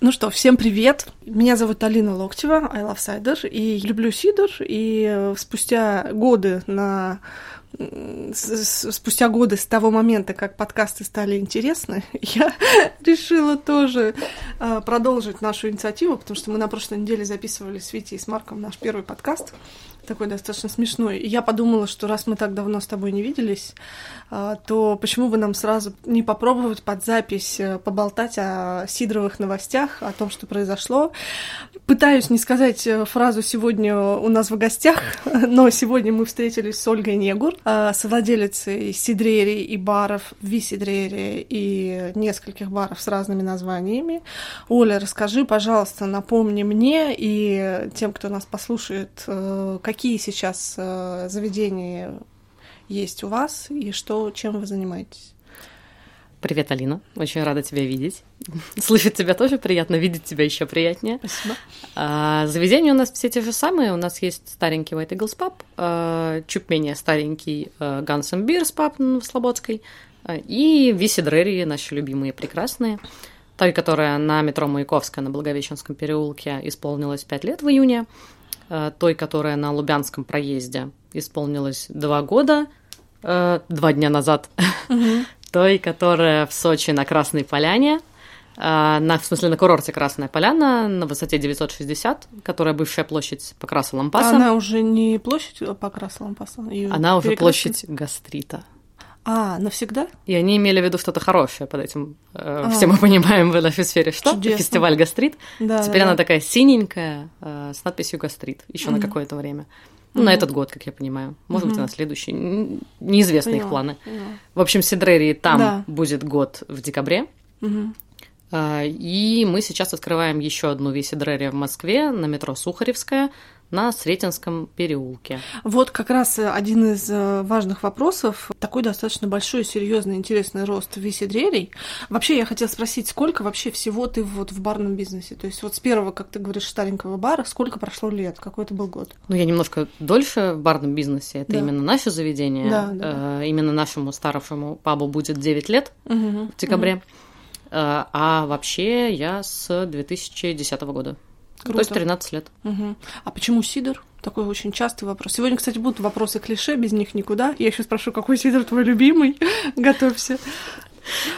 Ну что, всем привет! Меня зовут Алина Локтева, I love cider, и люблю сидр, и э, спустя годы на спустя годы с того момента, как подкасты стали интересны, я решила тоже э, продолжить нашу инициативу, потому что мы на прошлой неделе записывали с Витей и с Марком наш первый подкаст такой достаточно смешной. И я подумала, что раз мы так давно с тобой не виделись, а, то почему бы нам сразу не попробовать под запись э, поболтать о сидровых новостях, о том, что произошло. Пытаюсь не сказать э, фразу «сегодня у нас в гостях», но сегодня мы встретились с Ольгой Негур, э, совладелицей сидрерий и баров в Висидрере и нескольких баров с разными названиями. Оля, расскажи, пожалуйста, напомни мне и тем, кто нас послушает, какие какие сейчас э, заведения есть у вас и что, чем вы занимаетесь? Привет, Алина. Очень рада тебя видеть. Слышать тебя тоже приятно, видеть тебя еще приятнее. Спасибо. А, заведения у нас все те же самые. У нас есть старенький White Eagles Pub, а, чуть менее старенький а, Guns and Beers Pub в Слободской а, и Виси наши любимые прекрасные. Той, которая на метро Маяковская на Благовещенском переулке исполнилась 5 лет в июне. Той, которая на Лубянском проезде исполнилась два года, э, два дня назад, той, которая в Сочи на Красной Поляне, э, на, в смысле, на курорте Красная Поляна на высоте 960, которая бывшая площадь Покраса Лампаса. Она уже не площадь Покраса Лампаса? Она уже площадь гастрита. А, навсегда? И они имели в виду что-то хорошее под этим. Э, а. Все мы понимаем в нашей сфере, что Чудесно. фестиваль гастрит. Да, Теперь да, она да. такая синенькая э, с надписью гастрит еще mm на какое-то время. Ну, на этот год, как я понимаю. Может быть, на следующий. Неизвестны Поняла. их планы. Поняла. В общем, Сидрерии там да. будет год в декабре. mm И мы сейчас открываем еще одну Висидрерия в Москве на метро Сухаревская на Сретенском переулке. Вот как раз э, один из э, важных вопросов. Такой достаточно большой, серьезный, интересный рост виседрерий. Вообще я хотела спросить, сколько вообще всего ты вот в барном бизнесе? То есть вот с первого, как ты говоришь, старенького бара, сколько прошло лет? Какой это был год? Ну, я немножко дольше в барном бизнесе. Это да. именно наше заведение. Да, да. Э, именно нашему старшему пабу будет 9 лет угу, в декабре. Угу. А вообще я с 2010 года. Круто. То есть 13 лет. Угу. А почему сидр? Такой очень частый вопрос. Сегодня, кстати, будут вопросы клише, без них никуда. Я еще спрошу, какой сидр твой любимый? Готовься.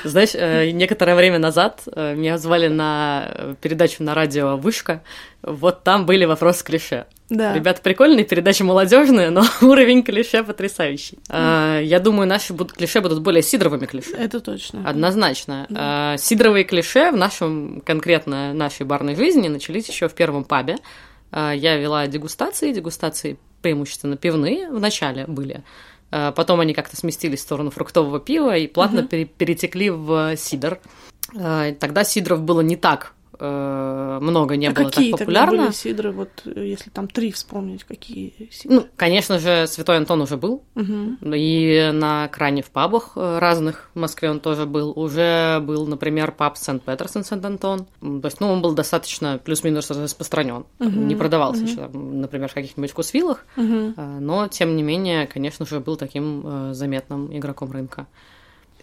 Знаешь, э, некоторое время назад э, меня звали на передачу на радио «Вышка». Вот там были вопросы клише. Да. Ребята прикольные, передача молодежная, но уровень клише потрясающий. Mm. А, я думаю, наши будут, клише будут более сидровыми клише. Это точно. Однозначно. Да. А, сидровые клише в нашем, конкретно нашей барной жизни начались еще в первом пабе. А, я вела дегустации, дегустации преимущественно пивные в начале были. А, потом они как-то сместились в сторону фруктового пива и плавно mm-hmm. перетекли в сидр. А, тогда сидров было не так э, много не а было какие так популярно. Тогда были сидры, вот если там три вспомнить, какие сидры? Ну, конечно же, Святой Антон уже был, угу. и на кране в пабах э, разных в Москве он тоже был. Уже был, например, паб Сент-Петерсон, Сент-Антон. То есть, ну, он был достаточно плюс-минус распространен. Угу. Не продавался угу. еще, например, в каких-нибудь вкусвиллах, угу. но, тем не менее, конечно же, был таким э, заметным игроком рынка.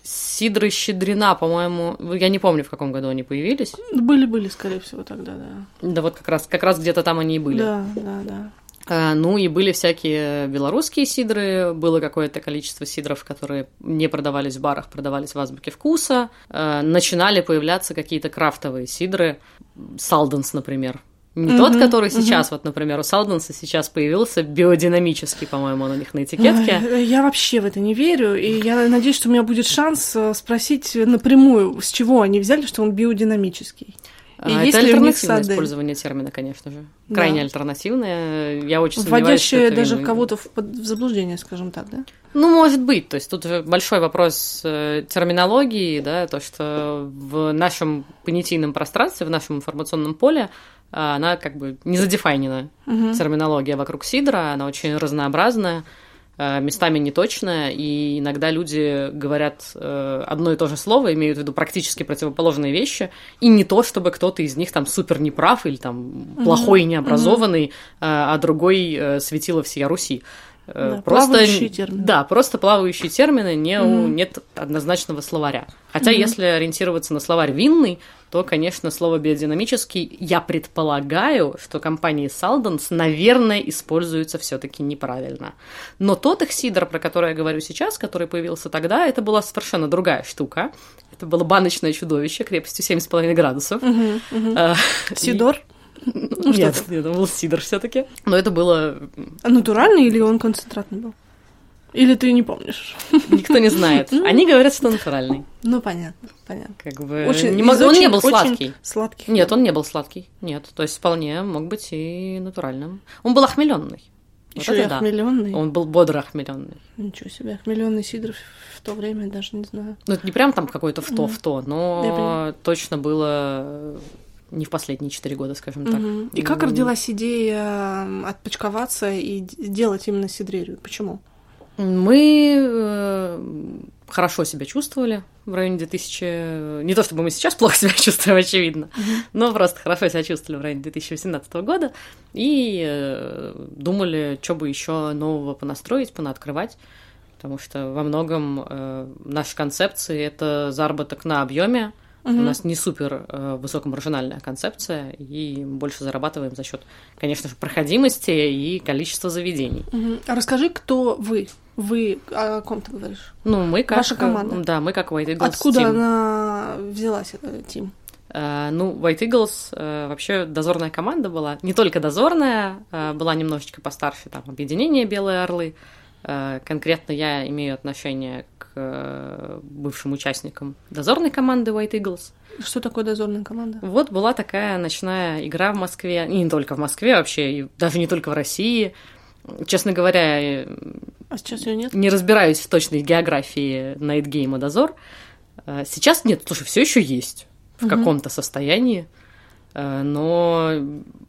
Сидра и Щедрина, по-моему, я не помню, в каком году они появились. Были-были, скорее всего, тогда, да. Да вот как раз, как раз где-то там они и были. Да, да, да. А, ну и были всякие белорусские сидры, было какое-то количество сидров, которые не продавались в барах, продавались в азбуке вкуса. А, начинали появляться какие-то крафтовые сидры, Салденс, например, не угу, тот, который угу. сейчас, вот, например, у Салденса сейчас появился биодинамический, по-моему, он у них на этикетке. Я вообще в это не верю, и я надеюсь, что у меня будет шанс э, спросить напрямую, с чего они взяли, что он биодинамический. И а, это альтернативное использование термина, конечно же. Крайне да. альтернативное. Я очень Вводящее даже кого-то в, в заблуждение, скажем так, да? Ну, может быть. То есть тут большой вопрос э, терминологии, да, то, что в нашем понятийном пространстве, в нашем информационном поле она как бы не задефайнена. Угу. Терминология вокруг сидра, она очень разнообразная, а, местами неточная, и иногда люди говорят э, одно и то же слово, имеют в виду практически противоположные вещи, и не то, чтобы кто-то из них там супер неправ или там плохой и необразованный, угу. а другой э, светило всея Руси. Э, Да, просто, плавающие термины. Да, просто плавающие термины, не у- Мгм. нет однозначного словаря. Хотя, Мгм. если ориентироваться на словарь винный, то, конечно, слово биодинамический, я предполагаю, что компании Салденс, наверное, используется все-таки неправильно. Но тот их сидр, про который я говорю сейчас, который появился тогда, это была совершенно другая штука. Это было баночное чудовище крепостью 7,5 градусов. Мгм, мгм. А, Сидор? и- Ну, что Нет, это был сидр все-таки. Но это было... А натуральный или он концентратный был? Или ты не помнишь? Никто не знает. Они говорят, что натуральный. Ну, понятно, понятно. Как бы... Очень- не мог- Он не был сладкий. Сладких. Нет, он не был сладкий. Нет, то есть вполне мог быть и натуральным. Он был охмеленный. Вот Еще и это да. охмеленный. Он был бодро охмеленный. Ничего себе, охмеленный сидр в- то время, даже не знаю. Ну, это не прям там какой-то в то, в то, но точно было не в последние четыре года, скажем так. Мгм. И как родилась идея отпочковаться и делать именно сидрерию? Почему? Мы э, хорошо себя чувствовали в районе 2000... Не то чтобы мы сейчас плохо себя чувствуем, очевидно, но просто хорошо себя чувствовали в районе 2018 года и э, думали, что бы еще нового понастроить, понаоткрывать, потому что во многом э, наши концепции — это заработок на объеме, У Мгм. нас не супер э, высокомаржинальная концепция, и больше зарабатываем за счет, конечно же, проходимости и количества заведений. Мгм. А расскажи, кто вы? Вы о ком ты говоришь? Ну, мы как... Ваша команда. Да, мы как White Eagles Откуда Team. она взялась, эта Тим? Э, ну, White Eagles э, вообще дозорная команда была. Не только дозорная, э, была немножечко постарше, там, объединение «Белые орлы». Конкретно я имею отношение к э, бывшим участникам дозорной команды White Eagles. Что такое дозорная команда? Вот была такая ночная игра в Москве, и не только в Москве вообще, и даже не только в России. Честно говоря, э, А сейчас ее нет? не разбираюсь в точной географии Найтгейма Дозор. Э, Сейчас нет, слушай, все еще есть в Мгм. каком-то состоянии, но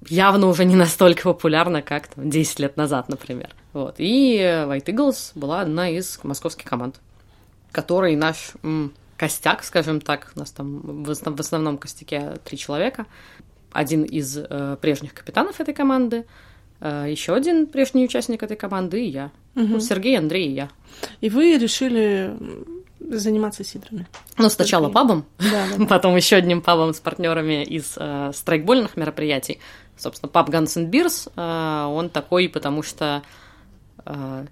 явно уже не настолько популярна, как там, 10 лет назад, например. Вот. И White Eagles была одна из московских команд, которой наш м, костяк, скажем так, у нас там в основ- в основном костяке три человека, один из э, прежних капитанов этой команды, еще один прежний участник этой команды и я. Мгм. Ну, Сергей, Андрей и я. И вы решили заниматься сидрами? Ну, сначала пабом, Да, да, потом еще одним пабом с партнерами из э, страйкбольных мероприятий. Собственно, паб Guns and Beers, э, он такой, потому что э,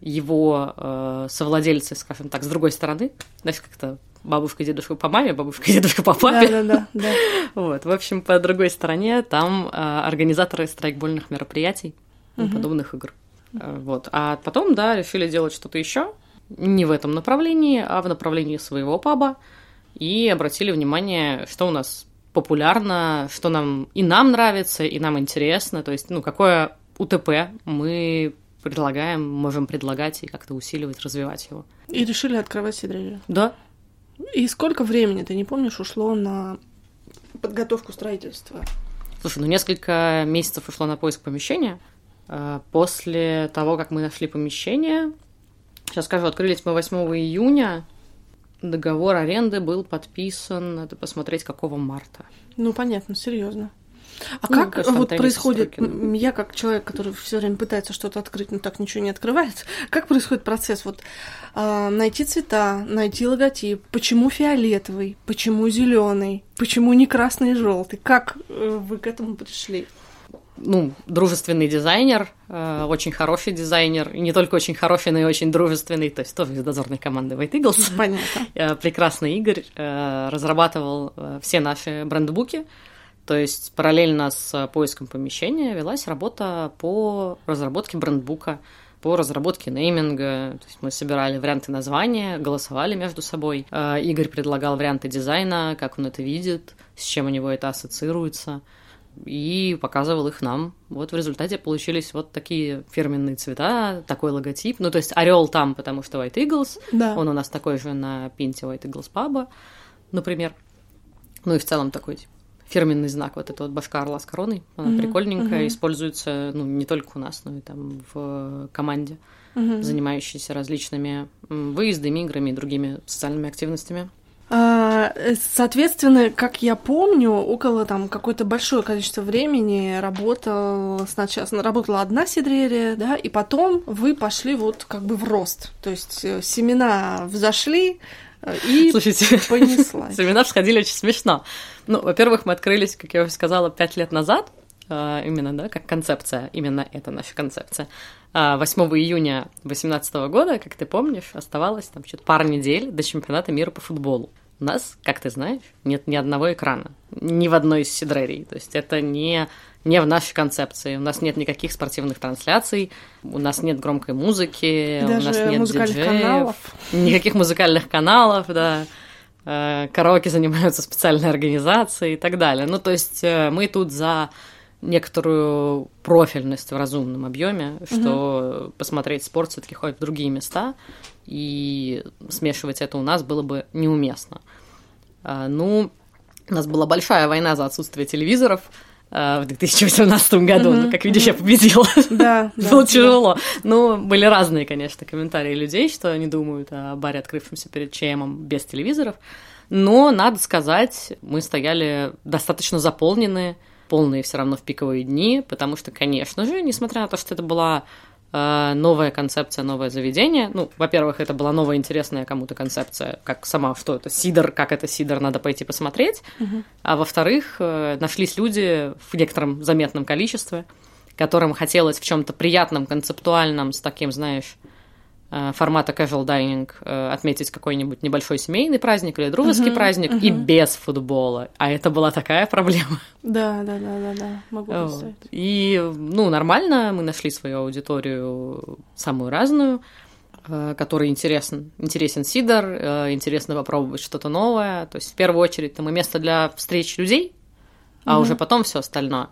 его э, совладельцы, скажем так, с другой стороны, знаешь, как-то бабушка и дедушка по маме, бабушка и дедушка по папе. Да, да, да, да. Вот, в общем, по другой стороне там э, организаторы страйкбольных мероприятий и подобных игр. Э, Вот. А потом, да, решили делать что-то еще. Не в этом направлении, а в направлении своего паба. И обратили внимание, что у нас популярно, что нам и нам нравится, и нам интересно. То есть, ну, какое УТП мы предлагаем, можем предлагать и как-то усиливать, развивать его. И решили открывать сидрерию. Да, И сколько времени, ты не помнишь, ушло на подготовку строительства? Слушай, ну несколько месяцев ушло на поиск помещения. Э, После того, как мы нашли помещение, сейчас скажу, открылись мы 8 июня, договор аренды был подписан, надо посмотреть, какого марта. Ну, понятно, серьезно. А Ну, как вот происходит, м, я как человек, который все время пытается что-то открыть, но так ничего не открывает, как происходит процесс? Вот а, найти цвета, найти логотип, почему фиолетовый, почему зеленый, почему не красный и желтый? Как э, вы к этому пришли? Ну, дружественный дизайнер, э, очень хороший дизайнер, и не только очень хороший, но и очень дружественный, то есть тоже из дозорной команды White Eagles. Понятно. Э, прекрасный Игорь э, разрабатывал э, все наши брендбуки. То есть параллельно с поиском помещения велась работа по разработке брендбука, по разработке нейминга. То есть мы собирали варианты названия, голосовали между собой. Э, Игорь предлагал варианты дизайна, как он это видит, с чем у него это ассоциируется и показывал их нам. Вот в результате получились вот такие фирменные цвета, такой логотип. Ну, то есть орел там, потому что White Eagles, Да. он у нас такой же на пинте White Eagles паба, например. Ну и в целом такой типа, фирменный знак, вот эта вот башка орла с короной, она Мгм, прикольненькая, мгм. используется, ну, не только у нас, но и там в команде, Мгм. занимающейся различными выездами, играми и другими социальными активностями. А, А, соответственно, как я помню, около там какое-то большое количество времени работала сначала работала одна сидрерия, да, и потом вы пошли вот как бы в рост. То есть э, семена взошли, э, и Слушайте, понеслась. семена всходили очень смешно. Ну, во-первых, мы открылись, как я уже сказала, пять лет назад, а, именно, да, как концепция, именно это наша концепция. 8 а, июня 2018 года, как ты помнишь, оставалось там что-то пару недель до чемпионата мира по футболу. У нас, как ты знаешь, нет ни одного экрана, ни в одной из сидрерий. То есть это не, не в нашей концепции. У нас нет никаких спортивных трансляций, у нас нет громкой музыки, Даже у нас нет музыкальных диджеев, каналов. никаких музыкальных каналов, да. Э, Караоке занимаются специальные организации и так далее. Ну, то есть э, мы тут за некоторую профильность в разумном объеме, что посмотреть спорт все-таки ходит в другие места, и смешивать это у нас было бы неуместно. А, Ну, у нас была большая война за отсутствие телевизоров в 2018 году. Мгм, Ну, как видишь, я победила. Да, да, Было да. тяжело. Ну, были разные, конечно, комментарии людей, что они думают о баре, открывшемся перед ЧМом без телевизоров. Но, надо сказать, мы стояли достаточно заполненные, полные все равно в пиковые дни, потому что, конечно же, несмотря на то, что это была э, новая концепция, новое заведение. Ну, во-первых, это была новая интересная кому-то концепция, как сама, что это сидор, как это сидор, надо пойти посмотреть. А во-вторых, э, нашлись люди в некотором заметном количестве, которым хотелось в чем-то приятном, концептуальном, с таким, знаешь, формата casual dining э, отметить какой-нибудь небольшой семейный праздник или дружеский Мгм, праздник и мгм. без футбола. А это была такая проблема. Да, да, да, да, да, могу Вот. представить. И, ну, нормально, мы нашли свою аудиторию самую разную, э, которой интересен, интересен сидор, э, интересно попробовать что-то новое. То есть, в первую очередь, там и место для встреч людей, а Мгм. уже потом все остальное.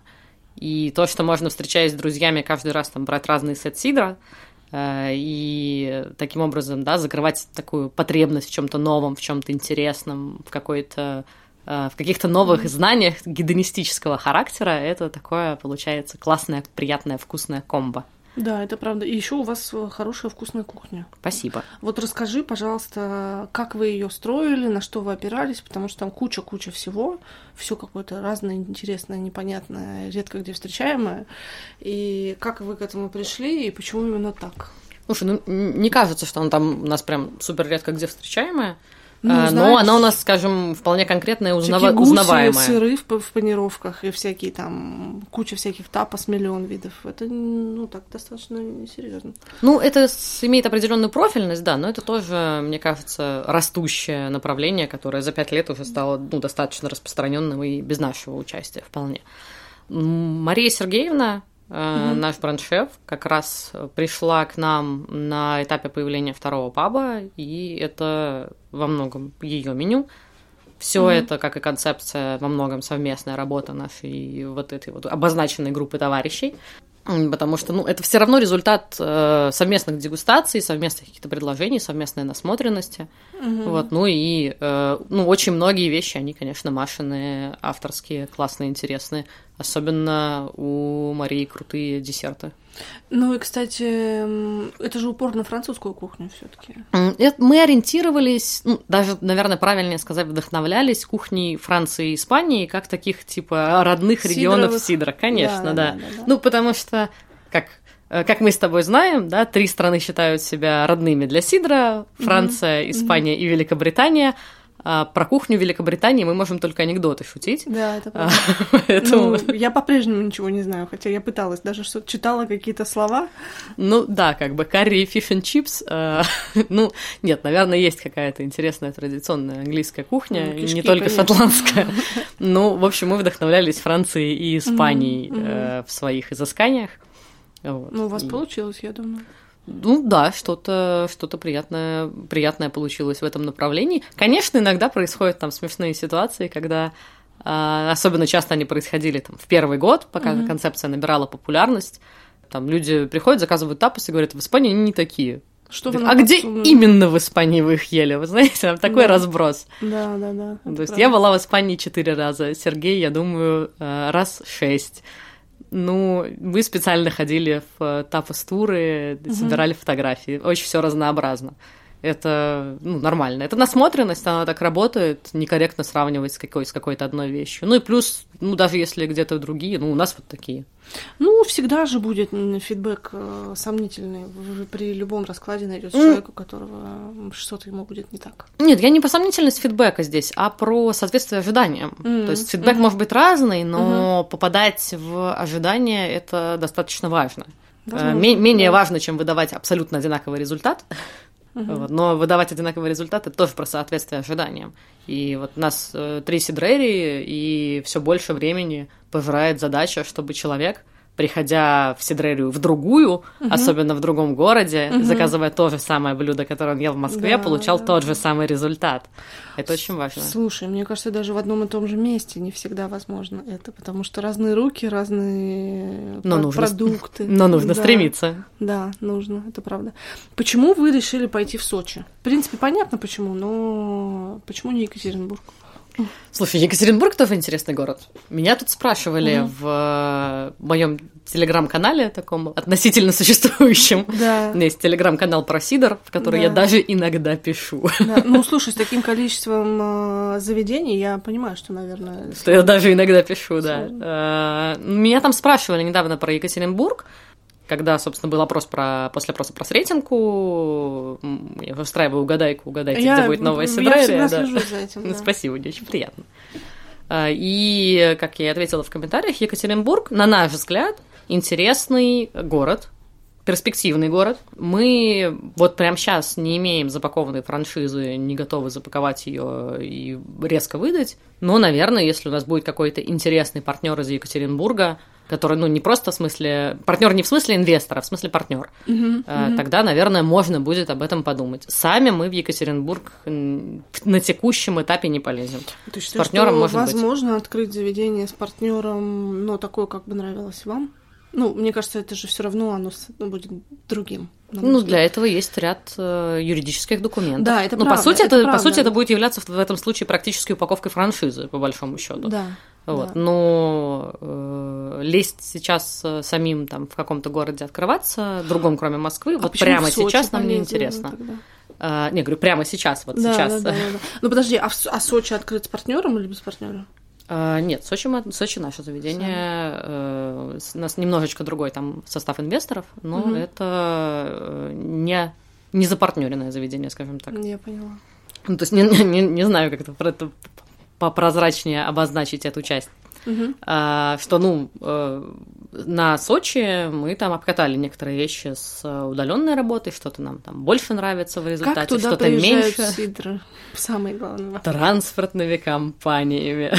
И то, что можно, встречаясь с друзьями, каждый раз там брать разный сет сидра, э, и таким образом, да, закрывать такую потребность в чем-то новом, в чем-то интересном, в какой-то э, в каких-то новых знаниях гедонистического характера, это такое получается классное, приятное, вкусное комбо. Да, это правда. И еще у вас э, хорошая вкусная кухня. Спасибо. Вот расскажи, пожалуйста, как вы ее строили, на что вы опирались, потому что там куча-куча всего, все какое-то разное, интересное, непонятное, редко где встречаемое. И как вы к этому пришли, и почему именно так? Слушай, ну не кажется, что он там у нас прям супер редко где встречаемая, Ну, а, но она у нас, скажем, вполне конкретная узнава- гуси, узнаваемая. сыры в, в панировках и всякие там куча всяких тапос, миллион видов. Это ну так достаточно серьезно. Ну, это имеет определенную профильность, да, но это тоже, мне кажется, растущее направление, которое за пять лет уже стало ну, достаточно распространенным и без нашего участия вполне. Мария Сергеевна, Мгм. наш бренд-шеф, как раз пришла к нам на этапе появления второго паба, и это во многом ее меню. Все Мгм. это, как и концепция, во многом совместная работа нашей вот этой вот обозначенной группы товарищей. Потому что, ну, это все равно результат э, совместных дегустаций, совместных каких-то предложений, совместной насмотренности. Вот, ну и, э, ну, очень многие вещи, они, конечно, Машины, авторские, классные, интересные. Особенно у Марии крутые десерты. Ну и, кстати, это же упор на французскую кухню все-таки. М, это Мы ориентировались, ну, даже, наверное, правильнее сказать, вдохновлялись кухней Франции и Испании, как таких, типа, родных регионов Сидоровых. сидра. Конечно, да. Да, да, да, да. Ну, потому что, как, э, как мы с тобой знаем, да, три страны считают себя родными для сидра. Франция, Испания и Великобритания. А про кухню Великобритании мы можем только анекдоты шутить. Да, это А, правда. Поэтому, Ну, я по-прежнему ничего не знаю, хотя я пыталась, даже что читала какие-то слова. ну да, как бы карри фиш чипс. ну, нет, наверное, есть какая-то интересная традиционная английская кухня, Ну, кишки, не только конечно. шотландская. Ну, в общем, мы вдохновлялись Францией и Испанией э, в своих изысканиях. Вот. Ну, у вас И- получилось, я думаю. Ну да, что-то что приятное, приятное получилось в этом направлении. Конечно, иногда происходят там смешные ситуации, когда а, особенно часто они происходили там в первый год, пока Мгм. концепция набирала популярность. Там люди приходят, заказывают тапос и говорят, в Испании они не такие. Что вы а где подсунули? именно в Испании вы их ели? Вы знаете, там такой Да. разброс. Да, да, да. То есть правда. я была в Испании четыре раза, Сергей, я думаю, э, раз шесть. Ну, мы специально ходили в тапос-туры, собирали фотографии. Очень все разнообразно. Это ну, нормально. Это насмотренность, она так работает, некорректно сравнивать с, какой, с какой-то одной вещью. Ну и плюс, ну даже если где-то другие, ну у нас вот такие. Ну, всегда же будет фидбэк э, сомнительный. Вы при любом раскладе найдете mm. человека, у которого что-то ему будет не так. Нет, я не по сомнительность фидбэка здесь, а про соответствие ожиданиям. Mm. То есть фидбэк mm-hmm. может быть разный, но mm-hmm. попадать в ожидания это достаточно важно. Возможно, Менее да. важно, чем выдавать абсолютно одинаковый результат. Uh-huh. Вот. Но выдавать одинаковый результат это тоже про соответствие ожиданиям. И вот нас э, три сидрери, и все больше времени пожирает задача, чтобы человек приходя в Сидрерию в другую, угу. особенно в другом городе, угу. заказывая то же самое блюдо, которое он ел в Москве, да, получал да. тот же самый резузультат. Это очень важно. Слушай, мне кажется, даже в одном и том же месте не всегда возможно это, потому что разные руки, разные но нужно, продукты. Но нужно да, стремиться. Да, нужно, это правда. Почему вы решили пойти в Сочи? В принципе, понятно почему, но почему не Екатеринбург? Слушай, Екатеринбург тоже интересный город. Меня тут спрашивали mm. в э, моем телеграм-канале таком относительно существующем. Да. У меня есть телеграм-канал про Сидор, в который да. я даже иногда пишу. Да. Ну, слушай, с таким количеством э, заведений я понимаю, что, наверное... Что я даже иногда пишу, да. Э, меня там спрашивали недавно про Екатеринбург, когда, собственно, был опрос про, после опроса про Сретенку, я устраиваю угадайку, угадайте, я, где будет новая Сидрерия. Я да. за этим, да. Спасибо, мне очень приятно. А, и, как я ответила в комментариях, Екатеринбург, на наш взгляд, интересный город, перспективный город. Мы вот прямо сейчас не имеем запакованной франшизы, не готовы запаковать ее и резко выдать. Но, наверное, если у нас будет какой-то интересный партнер из Екатеринбурга, который, ну, не просто в смысле... Партнер не в смысле инвестора, а в смысле партнер. Uh-huh, uh-huh. Тогда, наверное, можно будет об этом подумать. Сами мы в Екатеринбург на текущем этапе не полезем. То есть, с партнером может возможно быть. открыть заведение с партнером, но такое, как бы нравилось вам? Ну, мне кажется, это же все равно оно будет другим. Ну, для этого есть ряд э, юридических документов. Да, это Но правда, по сути, это, это, правда. по сути, это будет являться в, в этом случае практически упаковкой франшизы, по большому счету. Да. Вот. Да. Но э, лезть сейчас э, самим там в каком-то городе открываться, другом, кроме Москвы, а вот прямо сейчас нам не интересно. А, не, говорю, прямо сейчас, вот да, сейчас. Да, да, да, да. Ну подожди, а, в, а Сочи открыт с партнером или без партнера? А, нет, Сочи, мы, Сочи наше заведение. Э, у нас немножечко другой там состав инвесторов, но угу. это э, не, не запартнеренное заведение, скажем так. Я поняла. Ну, то есть не, не, не знаю, как это, это попрозрачнее обозначить эту часть. А, что, ну, э, на Сочи мы там обкатали некоторые вещи с удаленной работой, что-то нам там больше нравится в результате, что-то меньше. Сидры? Самый главный Транспортными компаниями.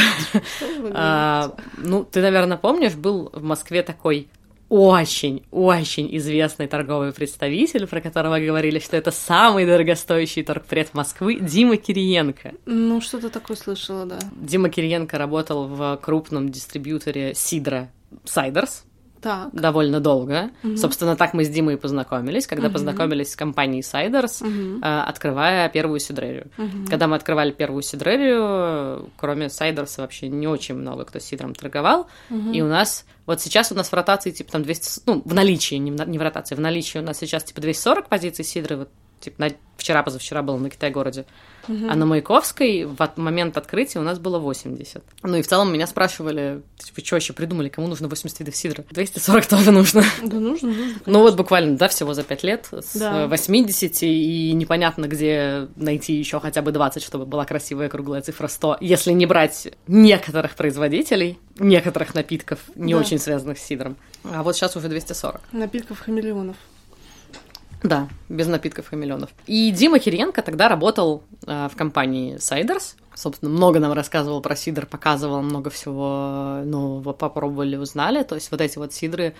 а, ну, ты, наверное, помнишь, был в Москве такой очень-очень известный торговый представитель, про которого говорили, что это самый дорогостоящий торгпред Москвы, Дима Кириенко. Ну, что-то такое слышала, да. Дима Кириенко работал в крупном дистрибьюторе Сидра Сайдерс, так. довольно долго. Угу. Собственно, так мы с Димой познакомились, когда угу. познакомились с компанией Сайдерс, угу. открывая первую сидрерию. Угу. Когда мы открывали первую сидрерию, кроме Сайдерса вообще не очень много кто сидром торговал, угу. и у нас вот сейчас у нас в ротации типа там 200, ну, в наличии, не в, не в ротации, в наличии у нас сейчас типа 240 позиций сидры, вот типа на вчера-позавчера был на Китай-городе. Угу. А на Маяковской в момент открытия у нас было 80. Ну и в целом меня спрашивали, вы что вообще придумали, кому нужно 80 видов сидра? 240 тоже нужно. Да нужно, нужно. Конечно. Ну вот буквально, да, всего за 5 лет с да. 80 и непонятно, где найти еще хотя бы 20, чтобы была красивая круглая цифра 100, если не брать некоторых производителей, некоторых напитков, не да. очень связанных с сидром. А вот сейчас уже 240. Напитков хамелеонов. Да, без напитков и миллионов. И Дима Кириенко тогда работал э, в компании Сайдерс. Собственно, много нам рассказывал про сидр, показывал много всего нового, попробовали, узнали. То есть вот эти вот сидры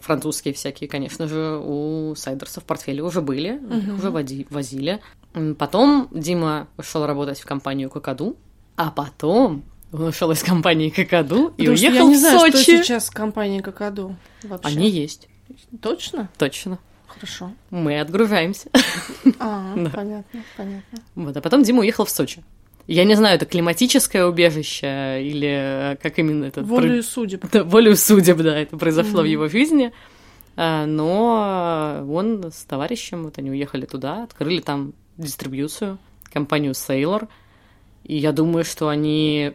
французские всякие, конечно же, у Сайдерса в портфеле уже были, uh-huh. уже води, возили. Потом Дима ушел работать в компанию Кокаду, а потом он ушел из компании Кокаду и уехал я не в знаю, Сочи. Что сейчас компания Кокаду вообще? Они есть. Точно? Точно. Хорошо. Мы отгружаемся. А, да. понятно, понятно. Вот, а потом Дима уехал в Сочи. Я не знаю, это климатическое убежище или как именно это... Волею про... судеб. Да, волею судеб, да, это произошло mm-hmm. в его жизни. А, но он с товарищем, вот они уехали туда, открыли там дистрибьюцию, компанию Sailor, и я думаю, что они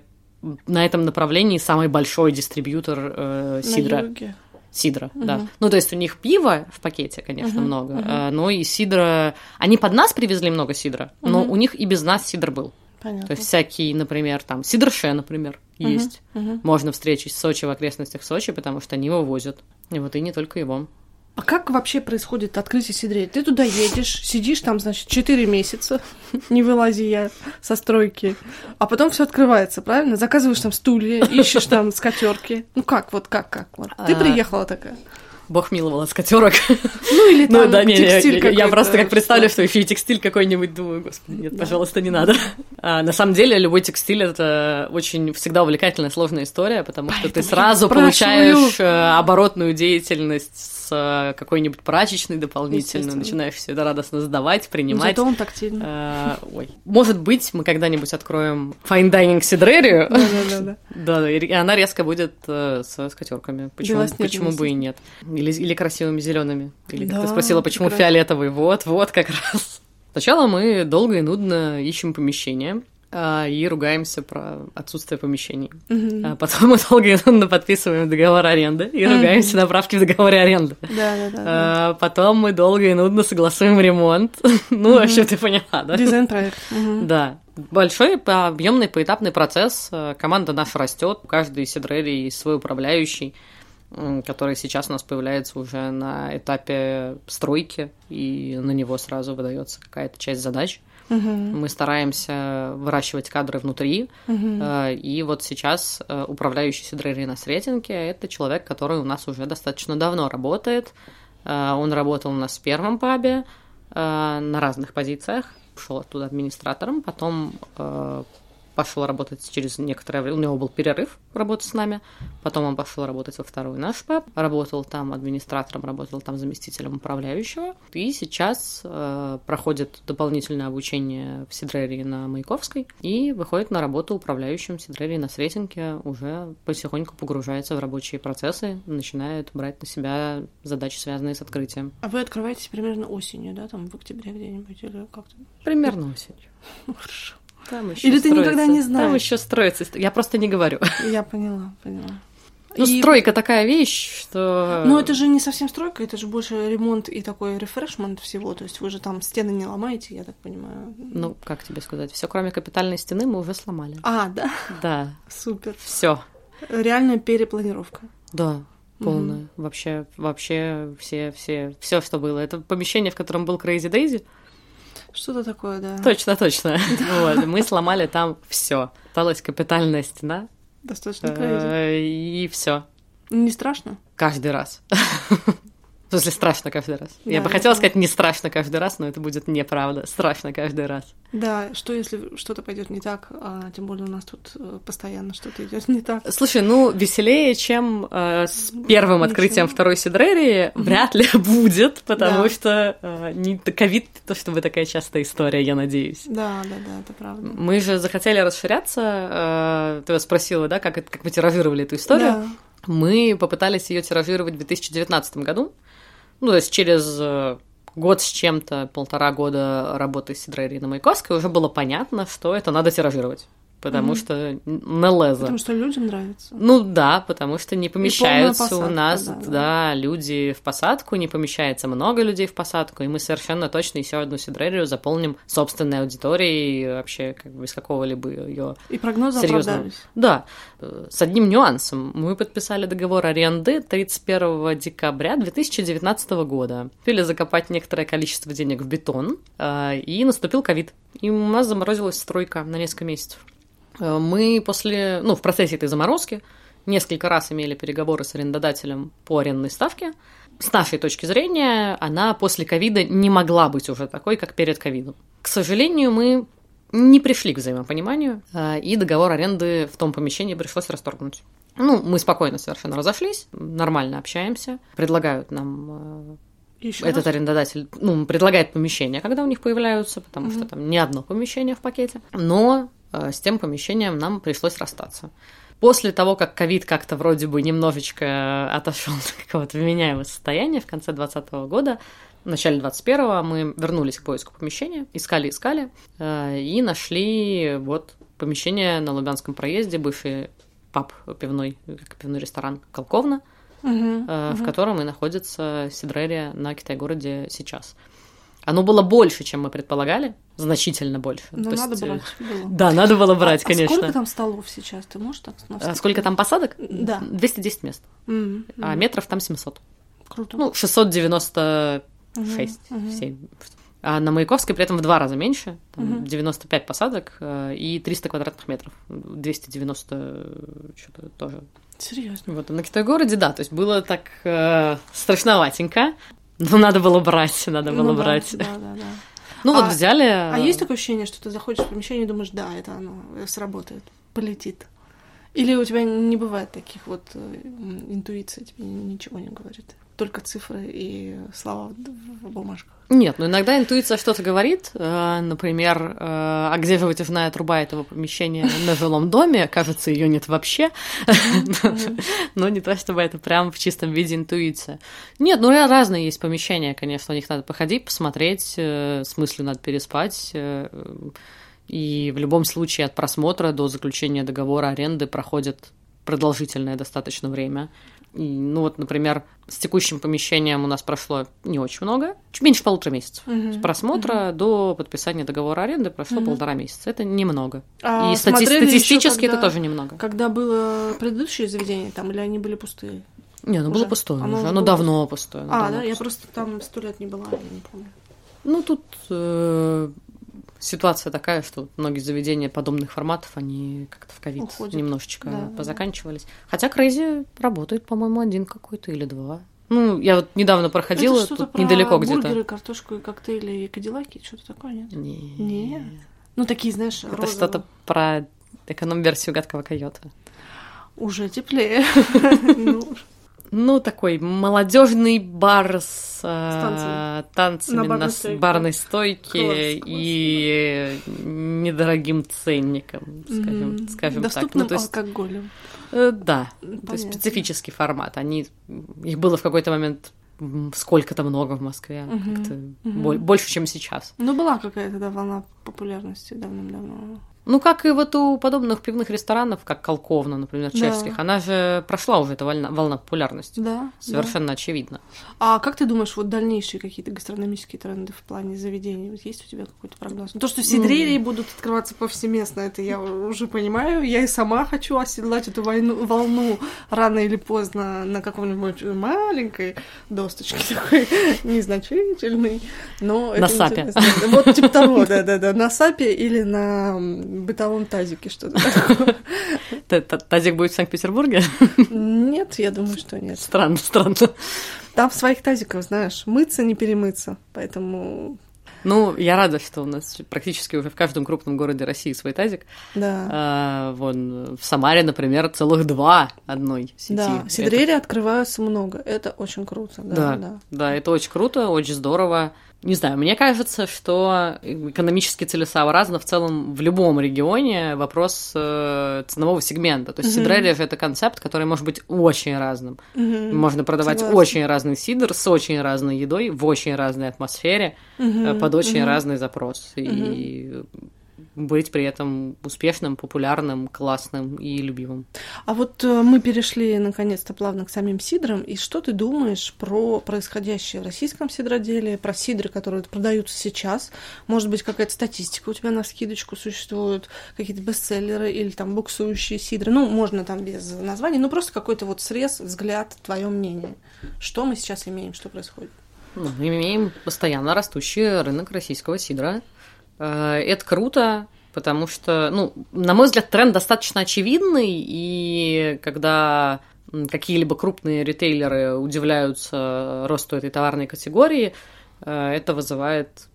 на этом направлении самый большой дистрибьютор э, сидра. На юге. Сидра, Мгм. да. Ну, то есть у них пива в пакете, конечно, Мгм, много, а, но и сидра... Они под нас привезли много сидра, но Мгм. у них и без нас сидр был. Понятно. То есть всякие, например, там, сидорше, например, Мгм, есть. мгм. Можно встретить в Сочи, в окрестностях Сочи, потому что они его возят. И вот и не только его. А как вообще происходит открытие сидрей? Ты туда едешь, сидишь там, значит, 4 месяца, не вылази я со стройки, а потом все открывается, правильно? Заказываешь там стулья, ищешь там скатерки. Ну как, вот как, как? Вот. Ты А. приехала такая. Бог миловал от скатерок. Ну или там Ну да, не, текстиль я- просто как представлю, что- еще и текстиль какой-нибудь, думаю, господи, нет, Да. пожалуйста, не надо. А, на самом деле, любой текстиль это очень всегда увлекательная, сложная история, потому что ты Поэтому сразу получаешь э, оборотную деятельность с какой-нибудь прачечной дополнительной, Естественно. начинаешь все это радостно сдавать, Ну, принимать. Зато он тактильный. Э, Ой. Может быть, мы когда-нибудь откроем fine dining сидрерию, Да-да-да. да, и она резко будет э, с скатерками. Почему, почему бы и нет? Или, или красивыми зелеными. Или как Да, ты спросила, почему фиолетовый? Вот, вот как раз. Сначала мы долго и нудно ищем помещение и ругаемся про отсутствие помещений. Мгм. А потом мы долго и нудно подписываем договор аренды и Мгм. ругаемся на правки в договоре аренды. Да-да-да. А, потом мы долго и нудно согласуем ремонт. Ну, вообще, ты поняла, да? Дизайн-проект. Мгм. Да. Большой объемный поэтапный процесс. Э, Команда наша растет. У каждой сидрерии есть свой управляющий, который сейчас у нас появляется уже на этапе стройки, и на него сразу выдается какая-то часть задач. Мгм. Мы стараемся выращивать кадры внутри, э, и вот сейчас э, управляющий сидрерией на Сретенке – это человек, который у нас уже достаточно давно работает. Э, Он работал у нас в первом пабе на разных позициях, шел оттуда администратором, потом пошел работать через некоторое время, у него был перерыв работать с нами, потом он пошел работать во второй наш паб, работал там администратором, работал там заместителем управляющего, и сейчас э, проходит дополнительное обучение в Сидрерии на Маяковской и выходит на работу управляющим Сидрерии на Сретенке, уже потихоньку погружается в рабочие процессы, начинает брать на себя задачи, связанные с открытием. А вы открываетесь примерно осенью, да, там в октябре где-нибудь или как-то? Примерно осенью. Хорошо. Там еще Или ты никогда строится- не знаешь? Там еще строится. Я просто не говорю. Я поняла, поняла. Ну, И- стройка такая вещь, что... Ну, это же не совсем стройка, это же больше ремонт и такой рефрешмент всего. То есть вы же там стены не ломаете, я так понимаю. Ну, как тебе сказать, все кроме капитальной стены мы уже сломали. А, да, Да, супер. все. Реальная перепланировка. Да, полная. Вообще, вообще все, все, все, что было. Это помещение, в котором был Crazy Daisy. Что-то такое, да. Точно, точно. Вот, мы сломали там все. Осталась капитальная стена, Достаточно э, и все. Не страшно? Каждый раз. В смысле, страшно каждый раз. Я Да, бы я хотела поняла. сказать не страшно каждый раз, но это будет неправда. Страшно каждый раз. Да, что если что-то пойдет не так, а тем более у нас тут э, постоянно что-то идет не так. Слушай, ну, веселее, чем э, с первым Ничего. открытием второй Сидрерии, вряд ли будет, потому Да. что э, не ковид то чтобы такая частая история, я надеюсь. Да, да, да, это правда. Мы же захотели расширяться. э, ты спросила, да, как, как мы тиражировали эту историю. Да. Мы попытались ее тиражировать в 2019 году. Ну, то есть через э, год с чем-то, полтора года работы с Сидрерии на Маяковской уже было понятно, что это надо тиражировать. Потому Мгм. что на лезо. Потому что людям нравится. Ну да, потому что не помещаются у посадка, нас, да, да, да. люди в посадку, не помещается много людей в посадку, и мы совершенно точно еще одну сидрерию заполним собственной аудиторией, вообще как бы без какого-либо ее И прогнозы Серьезно. оправдались. да, э, с одним нюансом. Мы подписали договор аренды 31 декабря 2019 года. Успели закопать некоторое количество денег в бетон, э, и наступил ковид. И у нас заморозилась стройка на несколько месяцев. Э, Мы после, ну, в процессе этой заморозки несколько раз имели переговоры с арендодателем по арендной ставке. С нашей точки зрения, она после ковида не могла быть уже такой, как перед ковидом. К сожалению, мы не пришли к взаимопониманию, э, и договор аренды в том помещении пришлось расторгнуть. Ну, мы спокойно совершенно разошлись, нормально общаемся, предлагают нам э, Еще этот арендодатель, ну, предлагает помещения, когда у них появляются, потому Мгм. что там не одно помещение в пакете. Но с тем помещением нам пришлось расстаться. После того, как ковид как-то вроде бы немножечко отошел до какого-то вменяемого состояния в конце 2020 года, в начале 21-го мы вернулись к поиску помещения, искали-искали, э, и нашли вот помещение на Лубянском проезде, бывший паб пивной, как пивной ресторан Колковна, э, в мгм. котором и находится Сидрерия на Китай-городе сейчас. Оно было больше, чем мы предполагали, значительно больше. Ну, То надо есть, э, брать было. Да, надо было брать, А- а конечно. сколько там столов сейчас? Ты можешь так А сколько там посадок? Да. 210 мест. М, А метров там 700. Круто. Ну, 696, Мгм, мгм. 7. А на Маяковской при этом в два раза меньше. Там Мгм. 95 посадок э, и 300 квадратных метров. 290 что-то тоже. Серьезно. Вот, а на Китай-городе, да, то есть было так э, страшноватенько. Но надо было брать, надо было Ну брать. Да, да, да. Ну вот А- взяли... А есть такое ощущение, что ты заходишь в помещение и думаешь, да, это оно э, сработает, полетит? Или у тебя не бывает таких вот э, интуиций, тебе ничего не говорит? Только цифры и слова в бумажках. Нет, ну иногда интуиция что-то говорит. э, Например, э, а где же вытяжная труба этого помещения на жилом доме? Кажется, ее нет вообще. Но не то, чтобы это прям в чистом виде интуиция. Нет, ну ра- разные есть помещения, конечно, у них надо походить, посмотреть, э, с мыслью надо переспать. И в любом случае от просмотра до заключения договора аренды проходит продолжительное достаточно время. И, ну вот, например, с текущим помещением у нас прошло не очень много, чуть меньше полутора месяцев. Мгм. С просмотра до подписания договора аренды прошло Мгм. полтора месяца. Это немного. А И стати- статистически это когда- тоже немного. Когда было предыдущее заведение там, или они были пустые? Не, было уже? пустое Оно уже. было Оно давно пустое. оно а, давно да, я пустое. просто там сто лет не была, я не помню. Ну, тут э, ситуация такая, что многие заведения подобных форматов, они как-то в ковид немножечко Да, да, позаканчивались. Хотя Крейзи работает, по-моему, один какой-то или два. Ну, я вот недавно проходила, это тут про недалеко где-то. бургеры, картошку и коктейли и кадиллаки, что-то такое, нет? Не. Нет. Ну, такие, знаешь, Это розовые. что-то про эконом-версию гадкого койота. Уже теплее. Ну, Ну, такой молодежный бар с, э, танцами. танцами На на, барной с- стойке. барной стойке Класс, класс. и недорогим ценником, скажем, Мгм. скажем так. Доступным Ну, то есть, алкоголем. э, да, то Понятно. есть специфический формат. Они, их было в какой-то момент сколько-то много в Москве, Мгм. как-то бо- больше, чем сейчас. Ну, была какая-то да, волна популярности давным-давно. Ну, как и вот у подобных пивных ресторанов, как Колковна, например, Да. чешских, она же прошла уже эта волна, волна популярности. Да. Совершенно очевидно. да. А как ты думаешь, вот дальнейшие какие-то гастрономические тренды в плане заведений? Вот есть у тебя какой-то прогноз? Ну, То, что сидрерии будут открываться повсеместно, это я уже понимаю. Я и сама хочу оседлать эту войну, волну рано или поздно на каком-нибудь маленькой досточке такой незначительной. Но На это сапе. интересно. Вот типа того, да-да-да. На сапе или на бытовом тазике что-то такое. Тазик будет в Санкт-Петербурге? Нет, я думаю, что нет. Странно, странно. Там своих тазиках, знаешь, мыться не перемыться, поэтому Ну, я рада, что у нас практически уже в каждом крупном городе России свой тазик. да. А, вон, в Самаре, например, целых два одной сети. Да, Это- сидрери открываются много. Это очень круто. Да, Да, да. да, это очень круто, очень здорово. Не знаю, мне кажется, что экономически целесообразно в целом в любом регионе вопрос э, ценового сегмента. То есть Мгм. сидрерия же это концепт, который может быть очень разным. Мгм. Можно продавать Согласна. очень разный сидр с очень разной едой, в очень разной атмосфере. Э, под очень Мгм. разный запрос. И быть при этом успешным, популярным, классным и любимым. А вот э, мы перешли наконец-то плавно к самим сидрам. И что ты думаешь про происходящее в российском сидроделе, про сидры, которые продаются сейчас? Может быть, какая-то статистика у тебя на скидочку существует, какие-то бестселлеры или там буксующие сидры? Ну, можно там без названий, ну просто какой-то вот срез, взгляд, твое мнение. Что мы сейчас имеем, что происходит? Ну, мы имеем постоянно растущий рынок российского сидра. Э, Это круто, потому что, ну, на мой взгляд, тренд достаточно очевидный, и когда какие-либо крупные ритейлеры удивляются росту этой товарной категории, э, это вызывает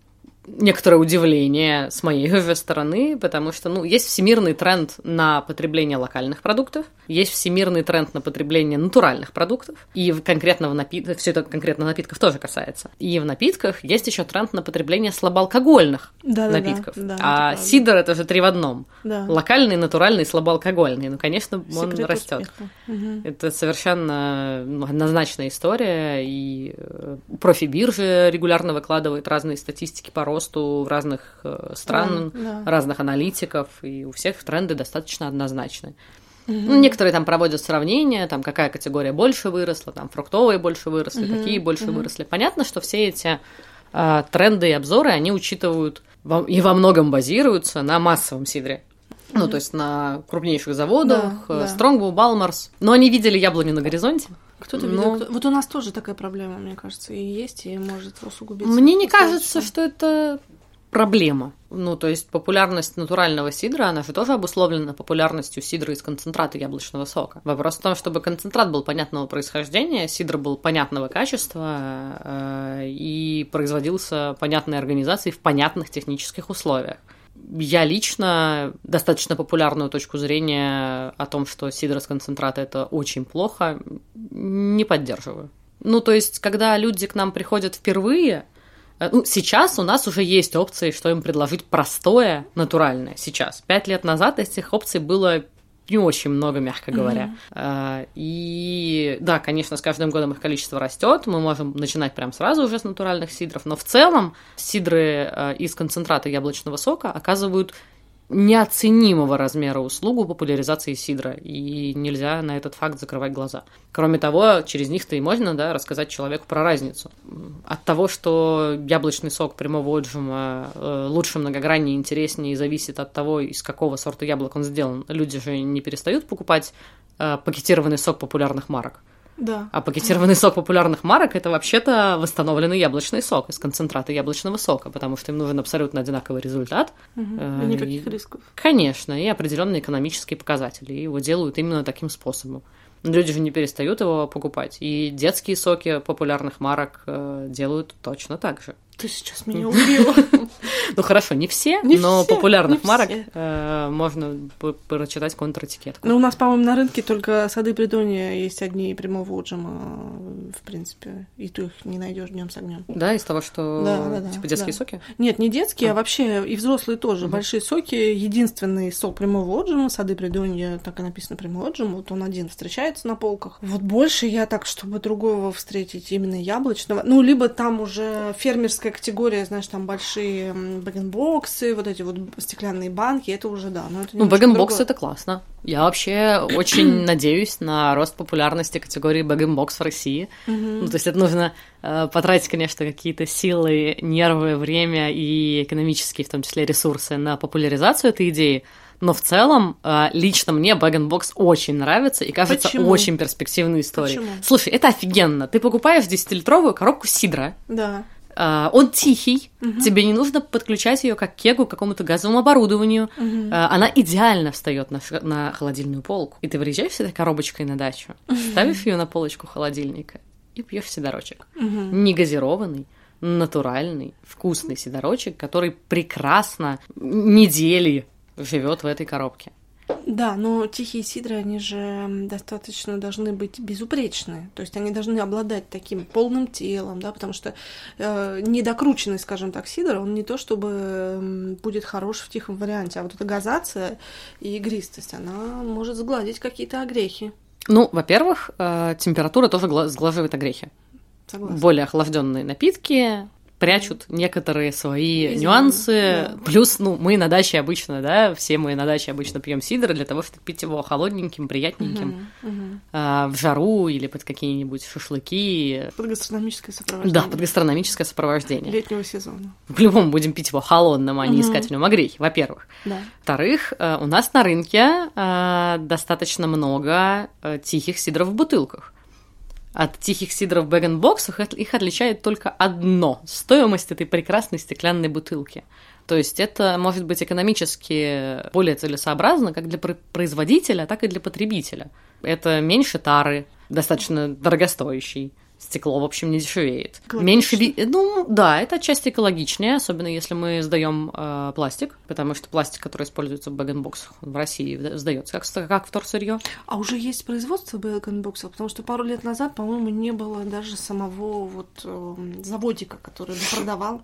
некоторое удивление с моей стороны, потому что, ну, есть всемирный тренд на потребление локальных продуктов, есть всемирный тренд на потребление натуральных продуктов, и конкретно в напитках, все это конкретно напитков тоже касается. И в напитках есть еще тренд на потребление слабоалкогольных Да-да-да, напитков. да, это а правда. сидр это же три в одном. Да. Локальный, натуральный, слабоалкогольный. Ну, конечно, он Секрет растет. Это совершенно ну, однозначная история, и э, профибиржа регулярно выкладывает разные статистики по росту в разных э, стран, Да, да. разных аналитиков, и у всех тренды достаточно однозначны. Ну, некоторые там проводят сравнения, там какая категория больше выросла, там фруктовые больше выросли, Мгм, какие больше мгм. выросли. Понятно, что все эти э, тренды и обзоры, они учитывают во- и во многом базируются на массовом сидре. Ну, то есть на крупнейших заводах, Да, да. Стронгбоу, Балмарс. Но они видели яблоню на горизонте. Кто-то Ну. видел, кто- Вот у нас тоже такая проблема, мне кажется, и есть, и может усугубиться. Мне не кажется, что это проблема. Ну, то есть популярность натурального сидра, она же тоже обусловлена популярностью сидра из концентрата яблочного сока. Вопрос в том, чтобы концентрат был понятного происхождения, сидр был понятного качества э, и производился понятной организацией в понятных технических условиях. Я лично достаточно популярную точку зрения о том, что сидр из концентрата это очень плохо, не поддерживаю. Ну, то есть, когда люди к нам приходят впервые, э, ну, сейчас у нас уже есть опции, что им предложить простое, натуральное. Сейчас. Пять лет назад этих опций было не очень много, мягко говоря. Э, И да, конечно, с каждым годом их количество растет. Мы можем начинать прям сразу уже с натуральных сидров, но в целом сидры э, из концентрата яблочного сока оказывают неоценимого размера услугу популяризации сидра, и нельзя на этот факт закрывать глаза. Кроме того, через них-то и можно да, рассказать человеку про разницу. От того, что яблочный сок прямого отжима э, лучше, многограннее, интереснее, зависит от того, из какого сорта яблок он сделан. Люди же не перестают покупать э, пакетированный сок популярных марок. Да. А пакетированный сок популярных марок это вообще-то восстановленный яблочный сок из концентрата яблочного сока, потому что им нужен абсолютно одинаковый результат. Э, И никаких и- рисков. Конечно, и определенные экономические показатели. И его делают именно таким способом. Люди же не перестают его покупать. И детские соки популярных марок э, делают точно так же. Ты сейчас меня убила. Ну хорошо, не все, Не но все, популярных марок э, можно прочитать контратикетку. Ну, у нас, по-моему, на рынке только сады Придонья есть одни прямого отжима, в принципе. И ты их не найдешь днем с огнем. Да, из того, что Да, да, да, типа детские да. соки. Нет, не детские, а, А. вообще и взрослые тоже. Большие соки. Единственный сок прямого отжима, сады Придонья, так и написано прямой отжим. Вот он один встречается на полках. Вот больше я так, чтобы другого встретить именно яблочного. Ну, либо там уже фермерская категория, знаешь, там большие м, бэгенбоксы, вот эти вот стеклянные банки, это уже да. Но это Ну, bag-in-box это классно. Я вообще очень надеюсь на рост популярности категории bag-in-box в России. Мгм. Ну, то есть это нужно э, потратить, конечно, какие-то силы, нервы, время и экономические, в том числе, ресурсы на популяризацию этой идеи. Но в целом, э, лично мне bag-in-box очень нравится и кажется Почему? очень перспективной историей. Почему? Слушай, это офигенно. Ты покупаешь 10-литровую коробку сидра, Да. Э, он тихий, Мгм. тебе не нужно подключать ее как кегу к какому-то газовому оборудованию. Э, Она идеально встает на, на холодильную полку. И ты приезжаешь с этой коробочкой на дачу, ставишь ее на полочку холодильника и пьешь сидорочек. Мгм. Не газированный, натуральный, вкусный сидорочек, который прекрасно недели живет в этой коробке. Да, но тихие сидры, они же достаточно должны быть безупречные. То есть они должны обладать таким полным телом, да, потому что э, недокрученный, скажем так, сидр, он не то чтобы будет хорош в тихом варианте, а вот эта газация и игристость, она может сгладить какие-то огрехи. Ну, во-первых, э, температура тоже гла- сглаживает огрехи. Согласна. Более охлажденные напитки прячут некоторые свои Изюмы, нюансы. да. Плюс, ну, мы на даче обычно, да, все мы на даче обычно пьем сидр для того, чтобы пить его холодненьким, приятненьким, Мгм, мгм. а, в жару или под какие-нибудь шашлыки. Под гастрономическое сопровождение. Да, под гастрономическое сопровождение. летнего сезона. По-любому будем пить его холодным, а не Мгм. искать в нем огрехи, во-первых. Да. Во-вторых, э, у нас на рынке э, достаточно много э, тихих сидров в бутылках. От тихих сидров в бэгенбоксах их- отличает только одно – стоимость этой прекрасной стеклянной бутылки. То есть это может быть экономически более целесообразно как для про- производителя, так и для потребителя. Это меньше тары, достаточно дорогостоящий. Стекло, в общем, не дешевеет. Меньше ви... Ну, да, это отчасти экологичнее, особенно если мы сдаем э, пластик, потому что пластик, который используется в bag-in-box ах в России, сдается как, как вторсырье. А уже есть производство bag-in-box ов, потому что пару лет назад, по-моему, не было даже самого вот э, заводика, который продавал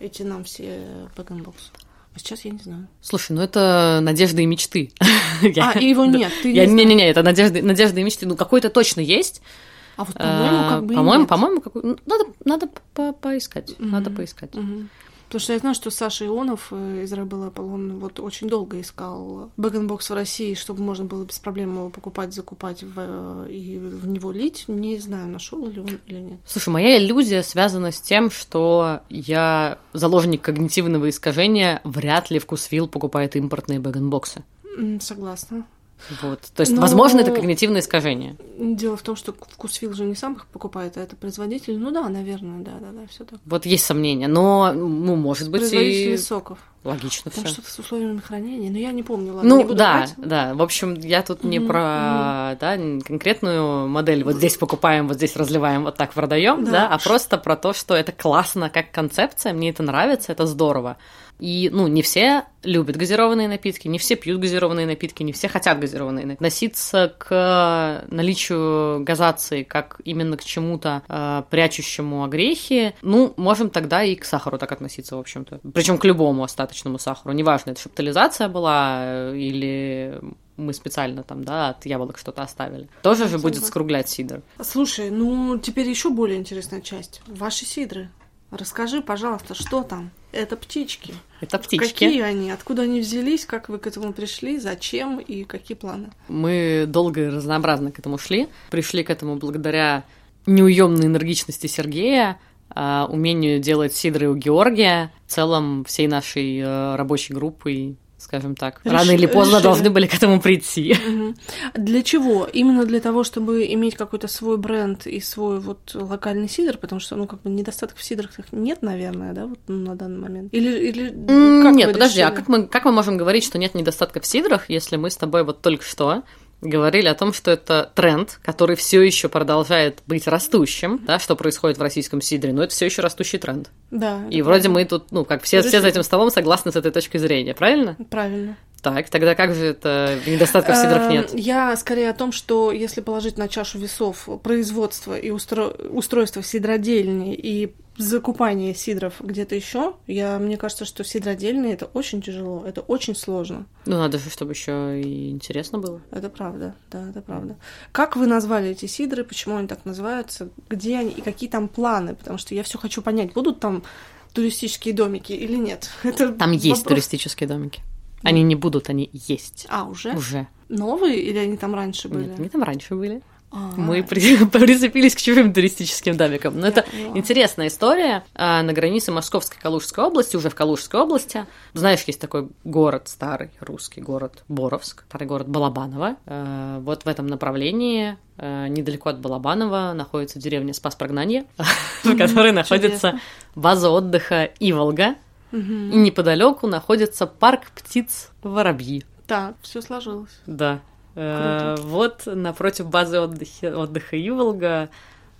эти нам все bag-in-box ы. А сейчас я не знаю. Слушай, ну это надежды и мечты. А, его нет, ты не Не-не-не, это надежды, надежды и мечты. Ну, какой-то точно есть. А вот, по-моему, как бы По-моему, по-моему, какой... Ну, надо, надо по поискать, mm-hmm. надо поискать. Mm-hmm. Потому что я знаю, что Саша Ионов э, из Rebel Apple, он вот очень долго искал bag-in-box в России, чтобы можно было без проблем его покупать, закупать в, и в него лить. Не знаю, нашел ли он или нет. Слушай, моя иллюзия связана с тем, что я заложник когнитивного искажения, вряд ли ВкусВилл покупает импортные bag-in-box ы. Согласна. Вот. То есть, Но... возможно, это когнитивное искажение. Дело в том, что вкусвилл же не сам их покупает, а это производитель. Ну да, наверное, да, да, да, все так. Вот есть сомнения, но, ну, может быть, производители и... соков. Логично все. что-то с условиями хранения, но я не помню. Ладно, ну не да, брать. да. В общем, я тут не mm-hmm. про mm-hmm. да, конкретную модель. Вот здесь покупаем, вот здесь разливаем, вот так продаем, да. да, а просто про то, что это классно как концепция, мне это нравится, это здорово. И, ну, не все любят газированные напитки, не все пьют газированные напитки, не все хотят газированные напитки. Относиться к наличию газации как именно к чему-то э, прячущему огрехи, ну, можем тогда и к сахару так относиться, в общем-то. Причем к любому остаточному сахару. Неважно, это шептализация была э, или мы специально там, да, от яблок что-то оставили. Тоже же будет скруглять сидр. Слушай, ну теперь еще более интересная часть. Ваши сидры. Расскажи, пожалуйста, что там? Это птички. Это птички. Какие они? Откуда они взялись? Как вы к этому пришли? Зачем? И какие планы? Мы долго и разнообразно к этому шли. Пришли к этому благодаря неуемной энергичности Сергея, а, умению делать сидры у Георгия, в целом всей нашей э, рабочей группы скажем так. Реш... Рано или поздно решили. должны были к этому прийти. Угу. Для чего? Именно для того, чтобы иметь какой-то свой бренд и свой вот локальный сидр, потому что, ну, как бы недостатков в сидрах нет, наверное, да, вот на данный момент. Или, или как Нет, подожди, а решили? а как мы, как мы можем говорить, что нет недостатков в сидрах, если мы с тобой вот только что говорили о том, что это тренд, который все еще продолжает быть растущим, да, что происходит в российском сидре, но это все еще растущий тренд. Да. И вроде мы тут, ну, как все, все за этим столом согласны с этой точки зрения, правильно? Правильно. Так, тогда как же это недостатков в сидрах эм, нет? Я скорее о том, что если положить на чашу весов производство и устро... устройство сидродельни и закупание сидров где-то еще, я, мне кажется, что сидродельные это очень тяжело, это очень сложно. Ну, надо же, чтобы еще и интересно было. Это правда, да, это правда. Как вы назвали эти сидры, почему они так называются, где они и какие там планы? Потому что я все хочу понять, будут там туристические домики или нет? Это там вопрос... есть туристические домики. Они не будут, они есть. А, уже? Уже. Новые или они там раньше были? Нет, они там раньше были. А-а-а. Мы при, прицепились к чужим туристическим домикам. Но это интересная история. А, на границе Московской и Калужской области, уже в Калужской области, знаешь, есть такой город старый, русский город Боровск, старый город Балабаново. А, вот в этом направлении, а, недалеко от Балабанова, находится деревня Спас-Прогнанье, в которой находится база отдыха Иволга. И неподалеку находится парк птиц Воробьи. Так, все сложилось. Да. Круто. Э, вот напротив базы отдыха, отдыха Иволга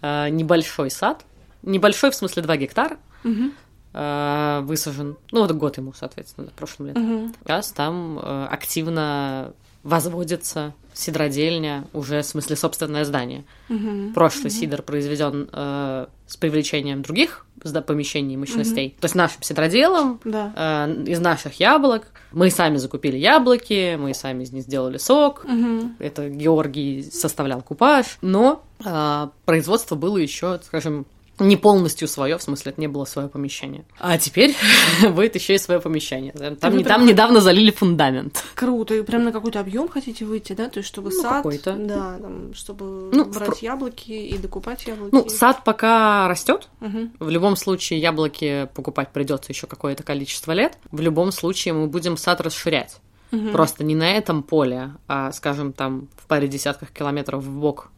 э, небольшой сад. Небольшой, в смысле, 2 гектара. Угу. Высажен. Ну, вот год ему, соответственно, прошлым летом. Угу. Сейчас там активно возводится сидродельня, уже в смысле собственное здание. Угу. Прошлый угу. сидр произведен э, с привлечением других помещений и мощностей. Угу. То есть нашим сидроделом да. э, из наших яблок. Мы сами закупили яблоки, мы сами из них сделали сок. Угу. Это Георгий составлял купаж. Но э, производство было еще, скажем, не полностью свое, в смысле, это не было свое помещение. А теперь будет еще и свое помещение. Там, не, там недавно залили фундамент. Круто. И прям на какой-то объем хотите выйти, да? То есть, чтобы ну, сад. Какой-то. Да, там, чтобы ну, брать в... яблоки и докупать яблоки. Ну, сад пока растет. Угу. В любом случае, яблоки покупать придется еще какое-то количество лет. В любом случае, мы будем сад расширять. Угу. Просто не на этом поле, а, скажем, там в паре десятках километров в бок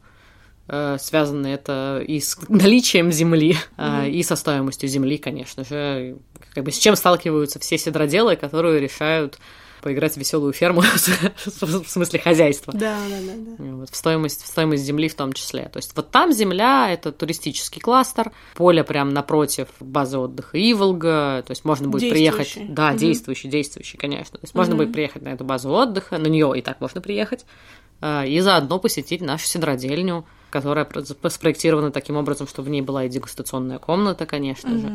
связано это и с наличием земли, mm-hmm. и со стоимостью земли, конечно же. Как бы с чем сталкиваются все седроделы, которые решают поиграть в веселую ферму, в смысле хозяйства. Да, да, да. да. Вот, в, стоимость, в стоимость земли в том числе. То есть вот там земля — это туристический кластер, поле прям напротив базы отдыха Иволга, то есть можно будет приехать... Да, угу. действующий, действующий, конечно. То есть угу. можно будет приехать на эту базу отдыха, на нее и так можно приехать, а, и заодно посетить нашу сидродельню, которая спроектирована таким образом, чтобы в ней была и дегустационная комната, конечно угу. же.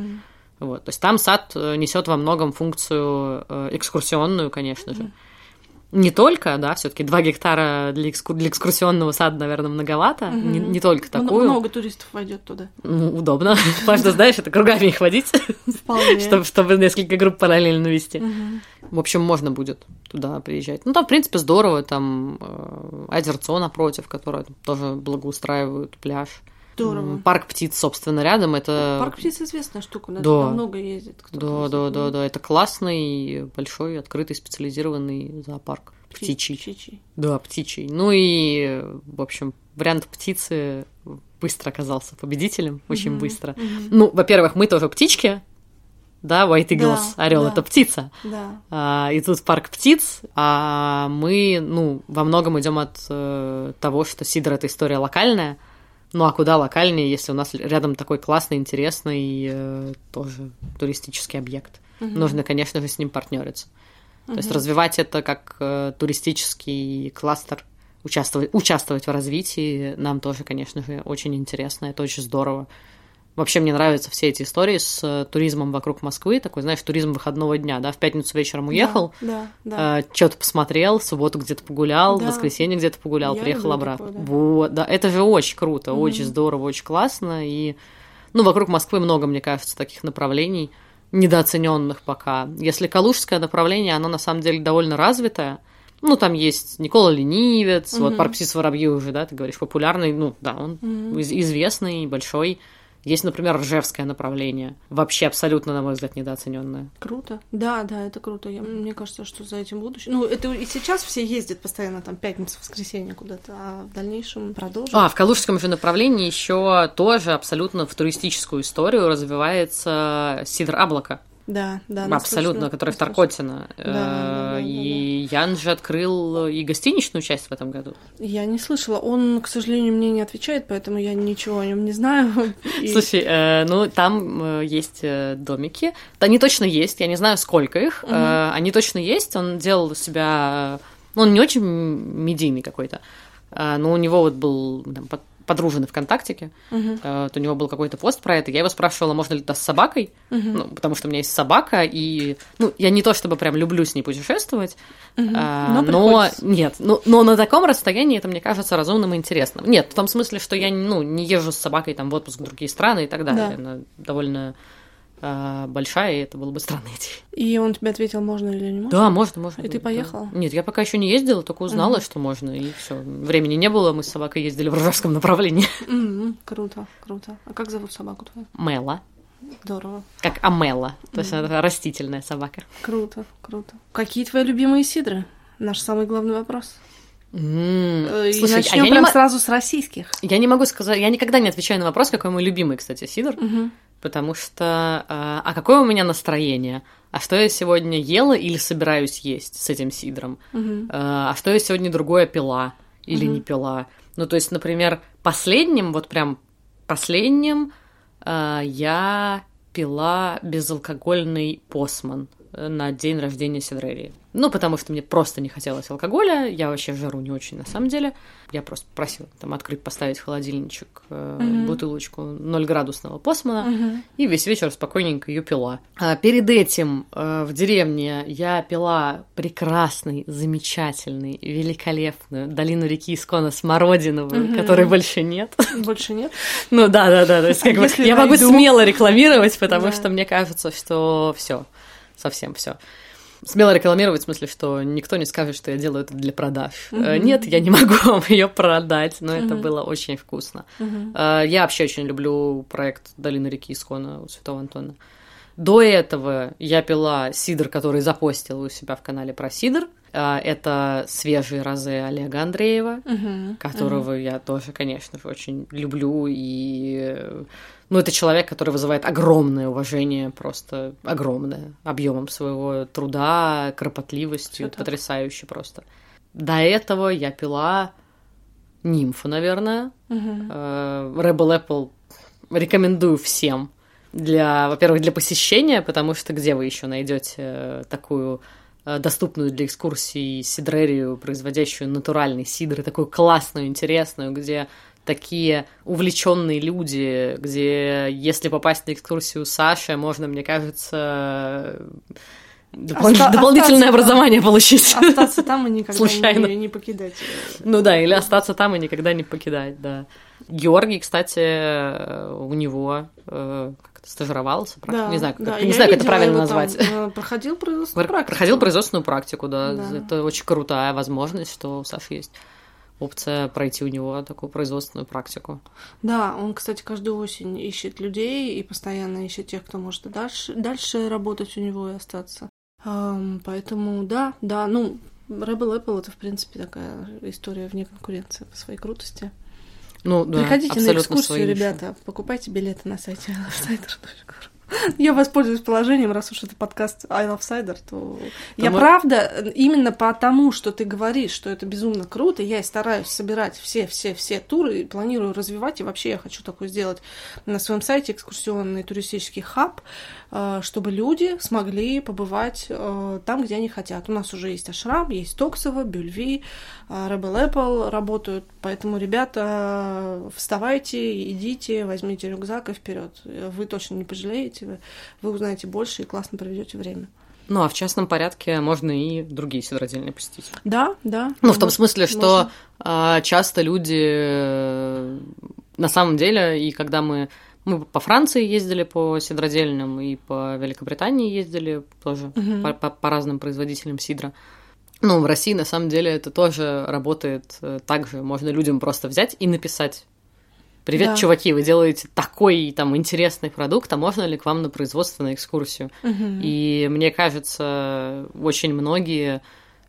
Вот. То есть там сад э, несет во многом функцию э, экскурсионную, конечно же. Не только, да, все-таки 2 гектара для, экскур... для экскурсионного сада, наверное, многовато. Угу. Не, не только такую. Много туристов войдет туда. Ну, удобно. Потому что, знаешь, это кругами их водить. чтобы, чтобы несколько групп параллельно вести. В общем, можно будет туда приезжать. Ну, там, в принципе, здорово. Там э, озерцо напротив, которое тоже благоустраивают пляж. Здорово. Парк птиц, собственно, рядом. Это... Парк птиц известная штука, да. Туда много ездит. Да, да, да, да. Это классный, большой, открытый, специализированный зоопарк. Птичий. Птичий. Да, птичий. Ну и, в общем, вариант птицы быстро оказался победителем, очень быстро. Ну, во-первых, мы тоже птички, да, White Eagles, да, орел да, это птица. Да. А, и тут парк птиц, а мы, ну, во многом идем от э, того, что Сидор это история локальная, ну а куда локальнее, если у нас рядом такой классный, интересный э, тоже туристический объект. Угу. Нужно, конечно же, с ним партнериться. Угу. То есть развивать это как э, туристический кластер, участвовать, участвовать в развитии нам тоже, конечно же, очень интересно, это очень здорово. Вообще мне нравятся все эти истории с э, туризмом вокруг Москвы, такой, знаешь, туризм выходного дня, да, в пятницу вечером уехал, да, да, да. Э, что-то посмотрел, в субботу где-то погулял, да. в воскресенье где-то погулял, Я приехал обратно. Такое, да. Вот, да, это же очень круто, mm-hmm. очень здорово, очень классно, и, ну, вокруг Москвы много, мне кажется, таких направлений, недооцененных пока. Если калужское направление, оно на самом деле довольно развитое, ну, там есть Никола Ленивец, mm-hmm. вот Парпсис Воробьи уже, да, ты говоришь, популярный, ну, да, он mm-hmm. известный, большой, есть, например, ржевское направление, вообще абсолютно, на мой взгляд, недооцененное. Круто. Да, да, это круто. Я, мне кажется, что за этим будущее. Ну, это и сейчас все ездят постоянно там пятница, воскресенье куда-то, а в дальнейшем продолжат. А, в калужском же направлении еще тоже абсолютно в туристическую историю развивается сидр Аблака. Да, да. Абсолютно, который в Таркотино. Да, да, и Ян же открыл и гостиничную часть в этом году. Я не слышала. Он, к сожалению, мне не отвечает, поэтому я ничего о нем не знаю. Слушай, э, ну там э, есть э, домики. Они точно есть, я не знаю, сколько их. Они точно есть. Он делал у себя... Ну, он не очень медийный какой-то. Но у него вот был там, подружены ВКонтактике, uh-huh. э, у него был какой-то пост про это. Я его спрашивала, можно ли туда с собакой, uh-huh. ну, потому что у меня есть собака, и ну, я не то чтобы прям люблю с ней путешествовать, uh-huh. э, но, но нет, ну, но на таком расстоянии это мне кажется разумным и интересным. Нет, в том смысле, что я ну, не езжу с собакой там в отпуск в другие страны и так далее. Да. Она довольно а, большая, и это было бы странно идти. И он тебе ответил, можно или не можно? Да, можно, можно. И ты поехала? Да. Нет, я пока еще не ездила, только узнала, uh-huh. что можно, и все. Времени не было, мы с собакой ездили в Ржевском направлении. Mm-hmm. Круто, круто. А как зовут собаку твою? Мела. Здорово. Как Амела, то есть mm-hmm. это растительная собака. Круто, круто. Какие твои любимые сидры? Наш самый главный вопрос. Mm. И Слушай, начнем а прям м... сразу с российских. Я не могу сказать, я никогда не отвечаю на вопрос, какой мой любимый, кстати, сидр. Потому что а, а какое у меня настроение? А что я сегодня ела или собираюсь есть с этим сидром? Uh-huh. А что я сегодня другое пила или uh-huh. не пила? Ну, то есть, например, последним, вот прям последним а, я пила безалкогольный посман на день рождения Сидрерии. Ну, потому что мне просто не хотелось алкоголя, я вообще жару не очень на самом деле. Я просто просила там открыть, поставить в холодильничек э, mm-hmm. бутылочку 0-градусного посмана mm-hmm. и весь вечер спокойненько ее пила. А перед этим э, в деревне я пила прекрасный, замечательный, великолепную долину реки Искона Смородиновую, mm-hmm. которой больше нет. Больше нет? Ну да, да, да. То есть как бы я могу смело рекламировать, потому что мне кажется, что все совсем все. Смело рекламировать, в смысле, что никто не скажет, что я делаю это для продаж. Mm-hmm. Нет, я не могу вам ее продать, но mm-hmm. это было очень вкусно. Mm-hmm. Я вообще очень люблю проект Долина реки Искона у Святого Антона. До этого я пила сидр, который запостил у себя в канале про сидр. А, Это свежие розы Олега Андреева, Мгм. которого я тоже, конечно же, очень люблю. И, ну, это человек, который вызывает огромное уважение, просто огромное, объемом своего труда, кропотливостью, так. потрясающе просто. До этого я пила нимфу, наверное. Э, Rebel Apple рекомендую всем. Для, во-первых, для посещения, потому что где вы еще найдете такую э, доступную для экскурсий сидрерию, производящую натуральный сидр, такую классную, интересную, где такие увлеченные люди, где если попасть на экскурсию Саши, можно, мне кажется, допол- Оста- дополнительное остаться, образование получить. Остаться там и никогда Случайно. не, не покидать. Ну да, или остаться там и никогда не покидать, да. Георгий, кстати, э, у него э, как это, стажировался, Да, не знаю, как, да, не знаю, как это правильно его там, назвать. э, проходил производственную Пр- практику. Проходил производственную практику, да. Да. Это очень крутая возможность, что у Саши есть опция пройти у него такую производственную практику. Да, он, кстати, каждую осень ищет людей и постоянно ищет тех, кто может дальше, дальше работать у него и остаться. Ам, поэтому, да, да, ну, Rebel Apple это, в принципе, такая история вне конкуренции по своей крутости. Ну, да, Приходите на экскурсию, свои еще. ребята, покупайте билеты на сайте ilovecider.ru. Я воспользуюсь положением, раз уж это подкаст I Love Cider, то... Я мы- правда, именно потому, что ты говоришь, что это безумно круто, я и стараюсь собирать все-все-все туры, и планирую развивать, и вообще я хочу такое сделать на своем сайте, экскурсионный туристический хаб, чтобы люди смогли побывать э, там, где они хотят. У нас уже есть Ашрам, есть Токсово, Бюльви, э, Rebel Apple работают, поэтому, ребята, вставайте, идите, возьмите рюкзак и вперед. Вы точно не пожалеете, вы, узнаете больше и классно проведете время. Ну, а в частном порядке можно и другие сидродельные посетить. Да, да. Ну, в том смысле, что можно. а, часто люди э, на самом деле, и когда мы мы по Франции ездили по сидродельным, и по Великобритании ездили тоже Мгм. по, по- по разным производителям сидра. Ну, в России на самом деле это тоже работает э, так же. Можно людям просто взять и написать. Привет, Да. чуваки, вы делаете такой там интересный продукт, а можно ли к вам на производство на экскурсию? Мгм. И мне кажется, очень многие,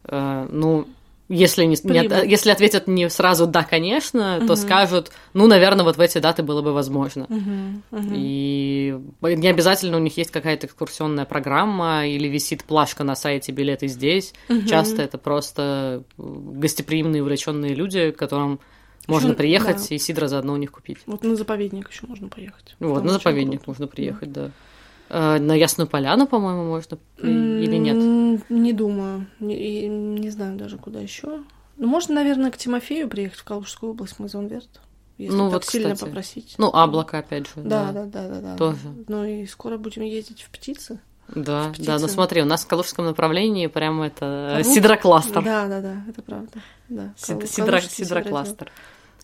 э, ну, если, не, не от- если ответят не сразу «да, конечно», то Мгм. скажут «ну, наверное, вот в эти даты было бы возможно». Мгм, мгм. И не обязательно у них есть какая-то экскурсионная программа или висит плашка на сайте «билеты здесь». Мгм. Часто это просто гостеприимные, увлеченные люди, к которым можно Ещё- приехать да. и сидра заодно у них купить. Вот на заповедник еще можно поехать. Вот, Там на заповедник круто. нужно приехать, да. Э, На Ясную Поляну, по-моему, можно или нет? Не думаю. Не, не знаю даже, куда еще. Ну, можно, наверное, к Тимофею приехать в Калужскую область, Мазонверт. Если Ну, так вот, сильно кстати. попросить. Ну, Аблака, опять же. Да, да, да, да, да. Тоже. Ну и скоро будем ездить в птицы. Да, Птицы. да, ну смотри, у нас в Калужском направлении прямо это Калуг? сидрокластер. Да, да, да, это правда. Да. Сид- сидро- Сидрокластер.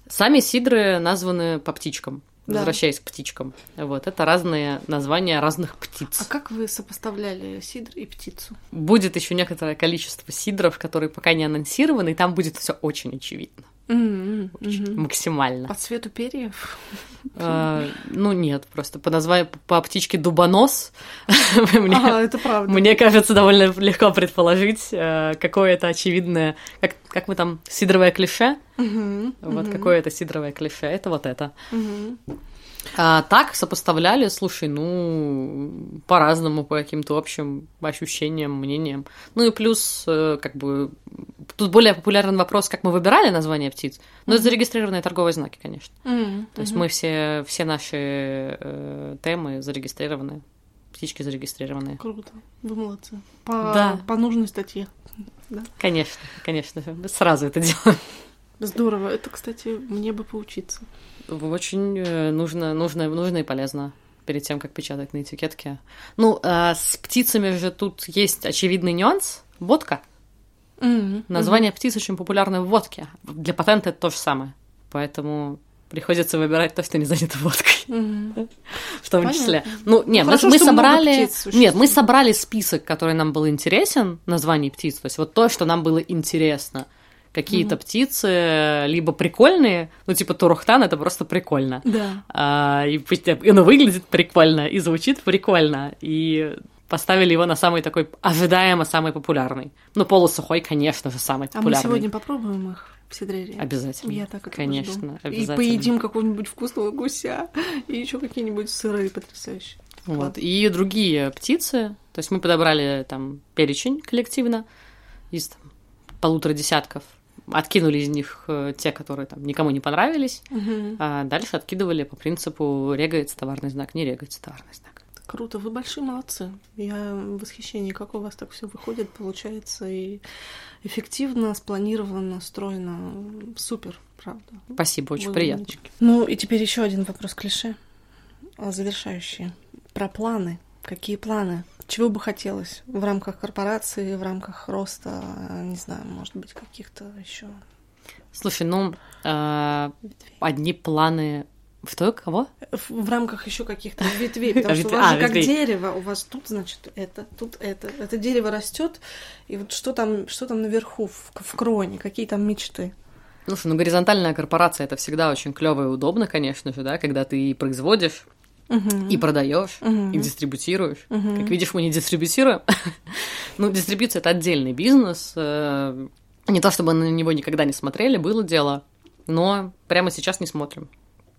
Сами сидры названы по птичкам. Да. Возвращаясь к птичкам. Вот, это разные названия разных птиц. А как вы сопоставляли сидр и птицу? Будет еще некоторое количество сидров, которые пока не анонсированы, и там будет все очень очевидно. Очень мгм. Максимально. По цвету перьев? А, ну нет, просто по названию по птичке дубонос. Мне- Ага, это правда. Мне кажется, довольно легко предположить, э, какое это очевидное, как, как мы там, сидровое клише, вот какое это сидровое клише, это вот это. А так сопоставляли, слушай, ну, по-разному, по каким-то общим ощущениям, мнениям. Ну и плюс, э, как бы, тут более популярный вопрос, как мы выбирали название птиц, но это зарегистрированные торговые знаки, конечно. М, То есть мы все, все наши э, темы зарегистрированы, птички зарегистрированные. Круто. Вы молодцы. По, Да. по нужной статье. Да. Конечно, конечно, сразу это делаем. Здорово. Это, кстати, мне бы поучиться. Очень э, нужно, нужно, нужно и полезно перед тем, как печатать на этикетке. Ну, а с птицами же тут есть очевидный нюанс. Водка. М, Название птиц очень популярно в водке. Для патента это то же самое. Поэтому приходится выбирать то, что не занято водкой. мгм. В том Понятно. числе. Ну, нет, мы, Хорошо, мы много собрали. Нет, мы собрали список, который нам был интересен, названий птиц. То есть вот то, что нам было интересно. Какие-то птицы либо прикольные, ну, типа Турухтан, это просто прикольно. Да. А, и, и оно выглядит прикольно, и звучит прикольно. И поставили его на самый такой ожидаемо самый популярный. Ну, полусухой, конечно же, самый А мы популярный. сегодня попробуем их в Сидрере. Обязательно. Я так это Конечно, жду. И обязательно. поедим какого-нибудь вкусного гуся, и еще какие-нибудь сыры потрясающие. Вот. И другие птицы. То есть мы подобрали там перечень коллективно из там, полутора десятков. Откинули из них э, те, которые там никому не понравились, Мгм. а дальше откидывали по принципу регается товарный знак, не регается товарный знак. Круто, вы большие молодцы. Я в восхищении, как у вас так все выходит, получается, и эффективно, спланировано, стройно. Супер, правда. Спасибо, очень Вы приятно. умнички. Ну и теперь еще один вопрос клише, а, завершающий. Про планы. Какие планы? Чего бы хотелось в рамках корпорации, в рамках роста, не знаю, может быть, каких-то еще Слушай, ну, э, одни планы... Что, кого? в, в рамках еще каких-то ветвей, потому что у вас а, же как дерево, у вас тут, значит, это, тут это. Это дерево растет, и вот что там, что там наверху, в, в кроне, какие там мечты? Слушай, ну горизонтальная корпорация это всегда очень клево и удобно, конечно же, да, когда ты производишь, И продаешь, и дистрибутируешь. Как видишь, мы не дистрибутируем. ну, дистрибьюция это отдельный бизнес. э, Не то чтобы на него никогда не смотрели, было дело, но прямо сейчас не смотрим.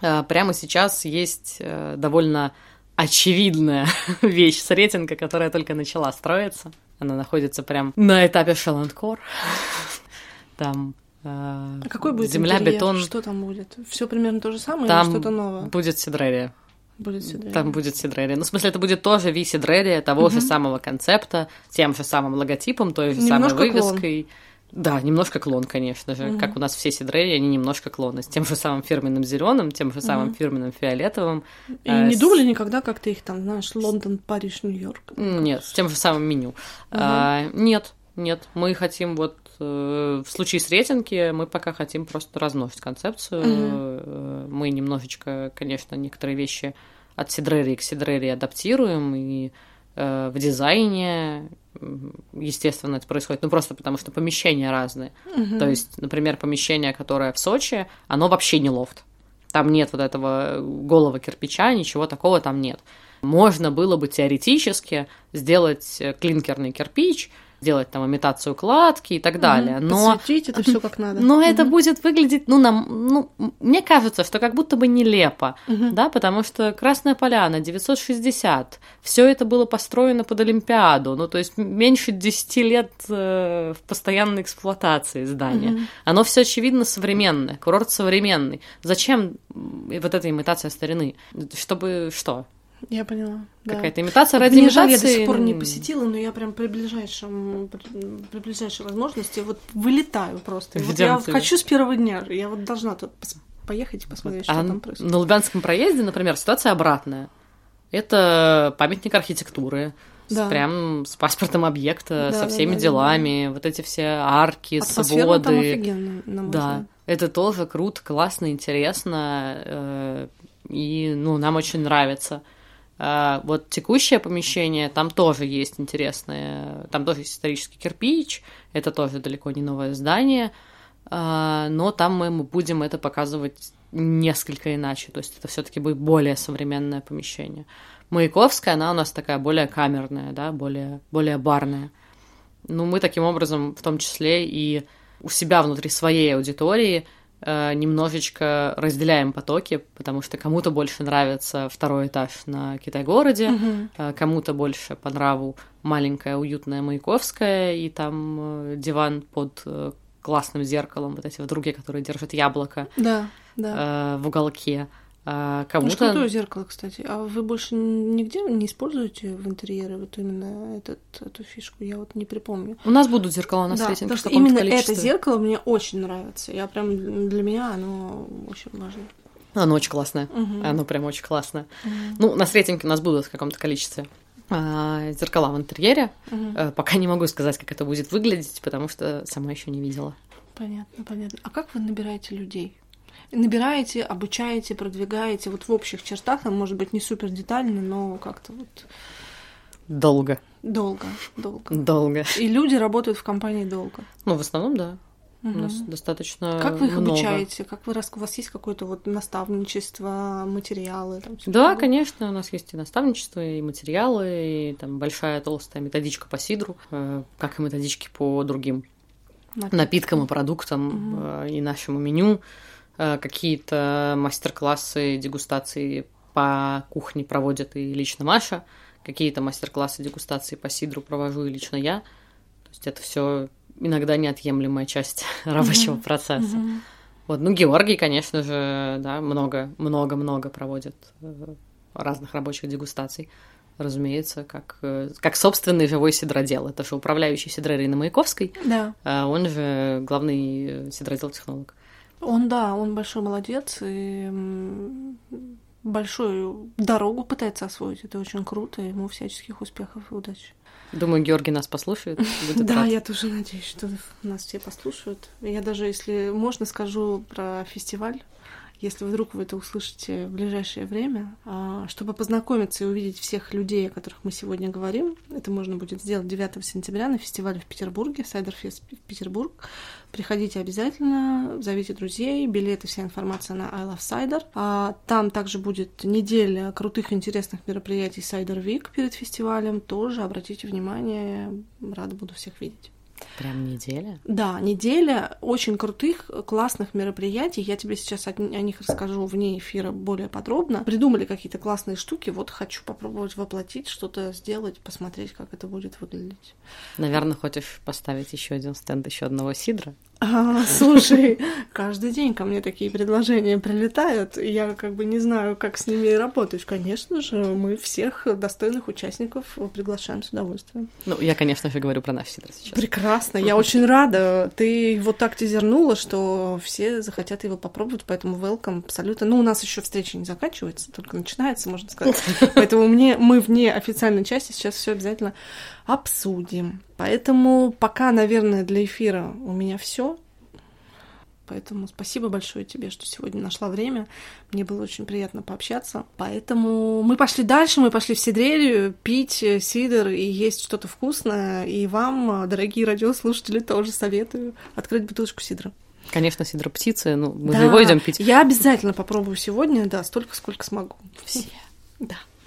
Э, Прямо сейчас есть э, довольно очевидная вещь с рейтинга, которая только начала строиться. Она находится прям на этапе Шеландкор. Там А какой будет земля, интерьер? бетон. Что там будет? Все примерно то же самое Там или что-то новое? будет Сидрерия. Будет сюда. Там будет Сидрерия. Ну, в смысле, это будет тоже ви Сидрерия того же самого концепта, тем же самым логотипом, той же Немножко самой клон. вывеской. Да, немножко клон, конечно же. Мгм. Как у нас все Сидрерии, они немножко клоны. С тем же самым фирменным зеленым, тем же самым Мгм. фирменным фиолетовым. И э, не с- думали никогда, как ты их там, знаешь, Лондон, Париж, Нью-Йорк? Нет, с тем же самым меню. А, нет, нет. Мы хотим вот э, в случае с рейтинги мы пока хотим просто размножить концепцию. Э, Мы немножечко, конечно, некоторые вещи от Сидрерии к Сидрерии адаптируем и э, в дизайне, естественно, это происходит, ну просто потому что помещения разные. Мгм. То есть, например, помещение, которое в Сочи, оно вообще не лофт. Там нет вот этого голого кирпича, ничего такого там нет. Можно было бы теоретически сделать э, клинкерный кирпич, сделать там имитацию кладки и так далее, но Подсветить это все как надо. но это Мгм. будет выглядеть, ну, нам, ну, мне кажется, что как будто бы нелепо, Мгм. да, потому что Красная Поляна, 960, все это было построено под Олимпиаду, ну, то есть меньше 10 лет э, в постоянной эксплуатации здания. Мгм. Оно все очевидно современное, курорт современный. Зачем вот эта имитация старины? Чтобы что? Я поняла. да. Какая-то имитация ради Венежан я имитации? до сих пор не посетила, но я прям при ближайшем, при, ближайшей возможности вот вылетаю просто. Вот я Идёмте. хочу с первого дня. Я вот должна тут поехать и посмотреть, что А там происходит. на Лубянском проезде, например, ситуация обратная. Это памятник архитектуры, с- Да. прям с паспортом объекта, Да, со да, всеми да, да, делами, вот эти все арки, Атмосфера там своды. офигенная, на мой Да, взгляд. это тоже круто, классно, интересно, э, и, ну, нам очень нравится. А, вот текущее помещение, там тоже есть интересное, там тоже есть исторический кирпич, это тоже далеко не новое здание, а, но там мы будем это показывать несколько иначе, то есть это все-таки будет более современное помещение. Маяковская, она у нас такая более камерная, да, более, более барная. Ну, мы таким образом, в том числе и у себя внутри своей аудитории немножечко разделяем потоки, потому что кому-то больше нравится второй этаж на Китай-городе, э, кому-то больше по нраву маленькая уютная Маяковская и там э, диван под э, классным зеркалом, вот эти вот другие, которые держат яблоко Да, да. э, в уголке. А Ну, кому-то... крутое зеркало, кстати. А вы больше нигде не используете в интерьере вот именно этот, эту фишку? Я вот не припомню. У нас будут зеркала на да, потому что именно количестве. это зеркало мне очень нравится. Я прям для меня оно очень важно. Оно очень классное. Мгм. Оно прям очень классное. Мгм. Ну, на рейтинге у нас будут в каком-то количестве а, зеркала в интерьере. Э, Пока не могу сказать, как это будет выглядеть, потому что сама еще не видела. Понятно, понятно. А как вы набираете людей? Набираете, обучаете, продвигаете, вот в общих чертах, там, может быть, не супер детально, но как-то вот Долго. долго, долго. Долго. И люди работают в компании долго. Ну, в основном, да. Угу. У нас достаточно Как вы их много. обучаете? Как вы, у вас есть какое-то вот наставничество, материалы? Там, да, такое? конечно, у нас есть и наставничество, и материалы, и там большая толстая методичка по сидру, э, как и методички по другим Напитки. напиткам и продуктам, угу. и нашему меню, какие-то мастер-классы, дегустации по кухне проводят и лично Маша, какие-то мастер-классы, дегустации по сидру провожу и лично я. То есть это все иногда неотъемлемая часть рабочего mm-hmm. процесса. Mm-hmm. Вот, ну, Георгий, конечно же, да, много, много, много проводит э, разных рабочих дегустаций, разумеется, как, э, как собственный живой сидродел. Это же управляющий сидрерой на Маяковской, да. а он же главный сидродел-технолог. Он, да, он большой молодец, и большую дорогу пытается освоить. Это очень круто, ему всяческих успехов и удачи. Думаю, Георгий нас послушает. Да, я тоже надеюсь, что нас все послушают. Я даже, если можно, скажу про фестиваль если вдруг вы это услышите в ближайшее время, а, чтобы познакомиться и увидеть всех людей, о которых мы сегодня говорим. Это можно будет сделать 9 сентября на фестивале в Петербурге, Сайдерфест Петербург. Приходите обязательно, зовите друзей, билеты, вся информация на I Love Cider. А там также будет неделя крутых интересных мероприятий Cider Week перед фестивалем. Тоже обратите внимание, рада буду всех видеть. Прям неделя? Да, неделя очень крутых, классных мероприятий. Я тебе сейчас о, о них расскажу вне эфира более подробно. Придумали какие-то классные штуки. Вот хочу попробовать воплотить, что-то сделать, посмотреть, как это будет выглядеть. Наверное, хочешь поставить еще один стенд еще одного сидра? А, слушай, каждый день ко мне такие предложения прилетают, и я как бы не знаю, как с ними работать. Конечно же, мы всех достойных участников приглашаем с удовольствием. Ну, я, конечно же, говорю про наш сидр сейчас. Прекрасно, я очень рада. Ты вот так тизернула, что все захотят его попробовать, поэтому welcome абсолютно. Ну, у нас еще встреча не заканчивается, только начинается, можно сказать. Поэтому мне, мы вне официальной части сейчас все обязательно обсудим. Поэтому пока, наверное, для эфира у меня все. Поэтому спасибо большое тебе, что сегодня нашла время. Мне было очень приятно пообщаться. Поэтому мы пошли дальше, мы пошли в Сидрелию пить сидр и есть что-то вкусное. И вам, дорогие радиослушатели, тоже советую открыть бутылочку сидра. Конечно, сидр птицы, ну мы да, же его идем пить. Я обязательно попробую сегодня, да, столько, сколько смогу. Все. Да.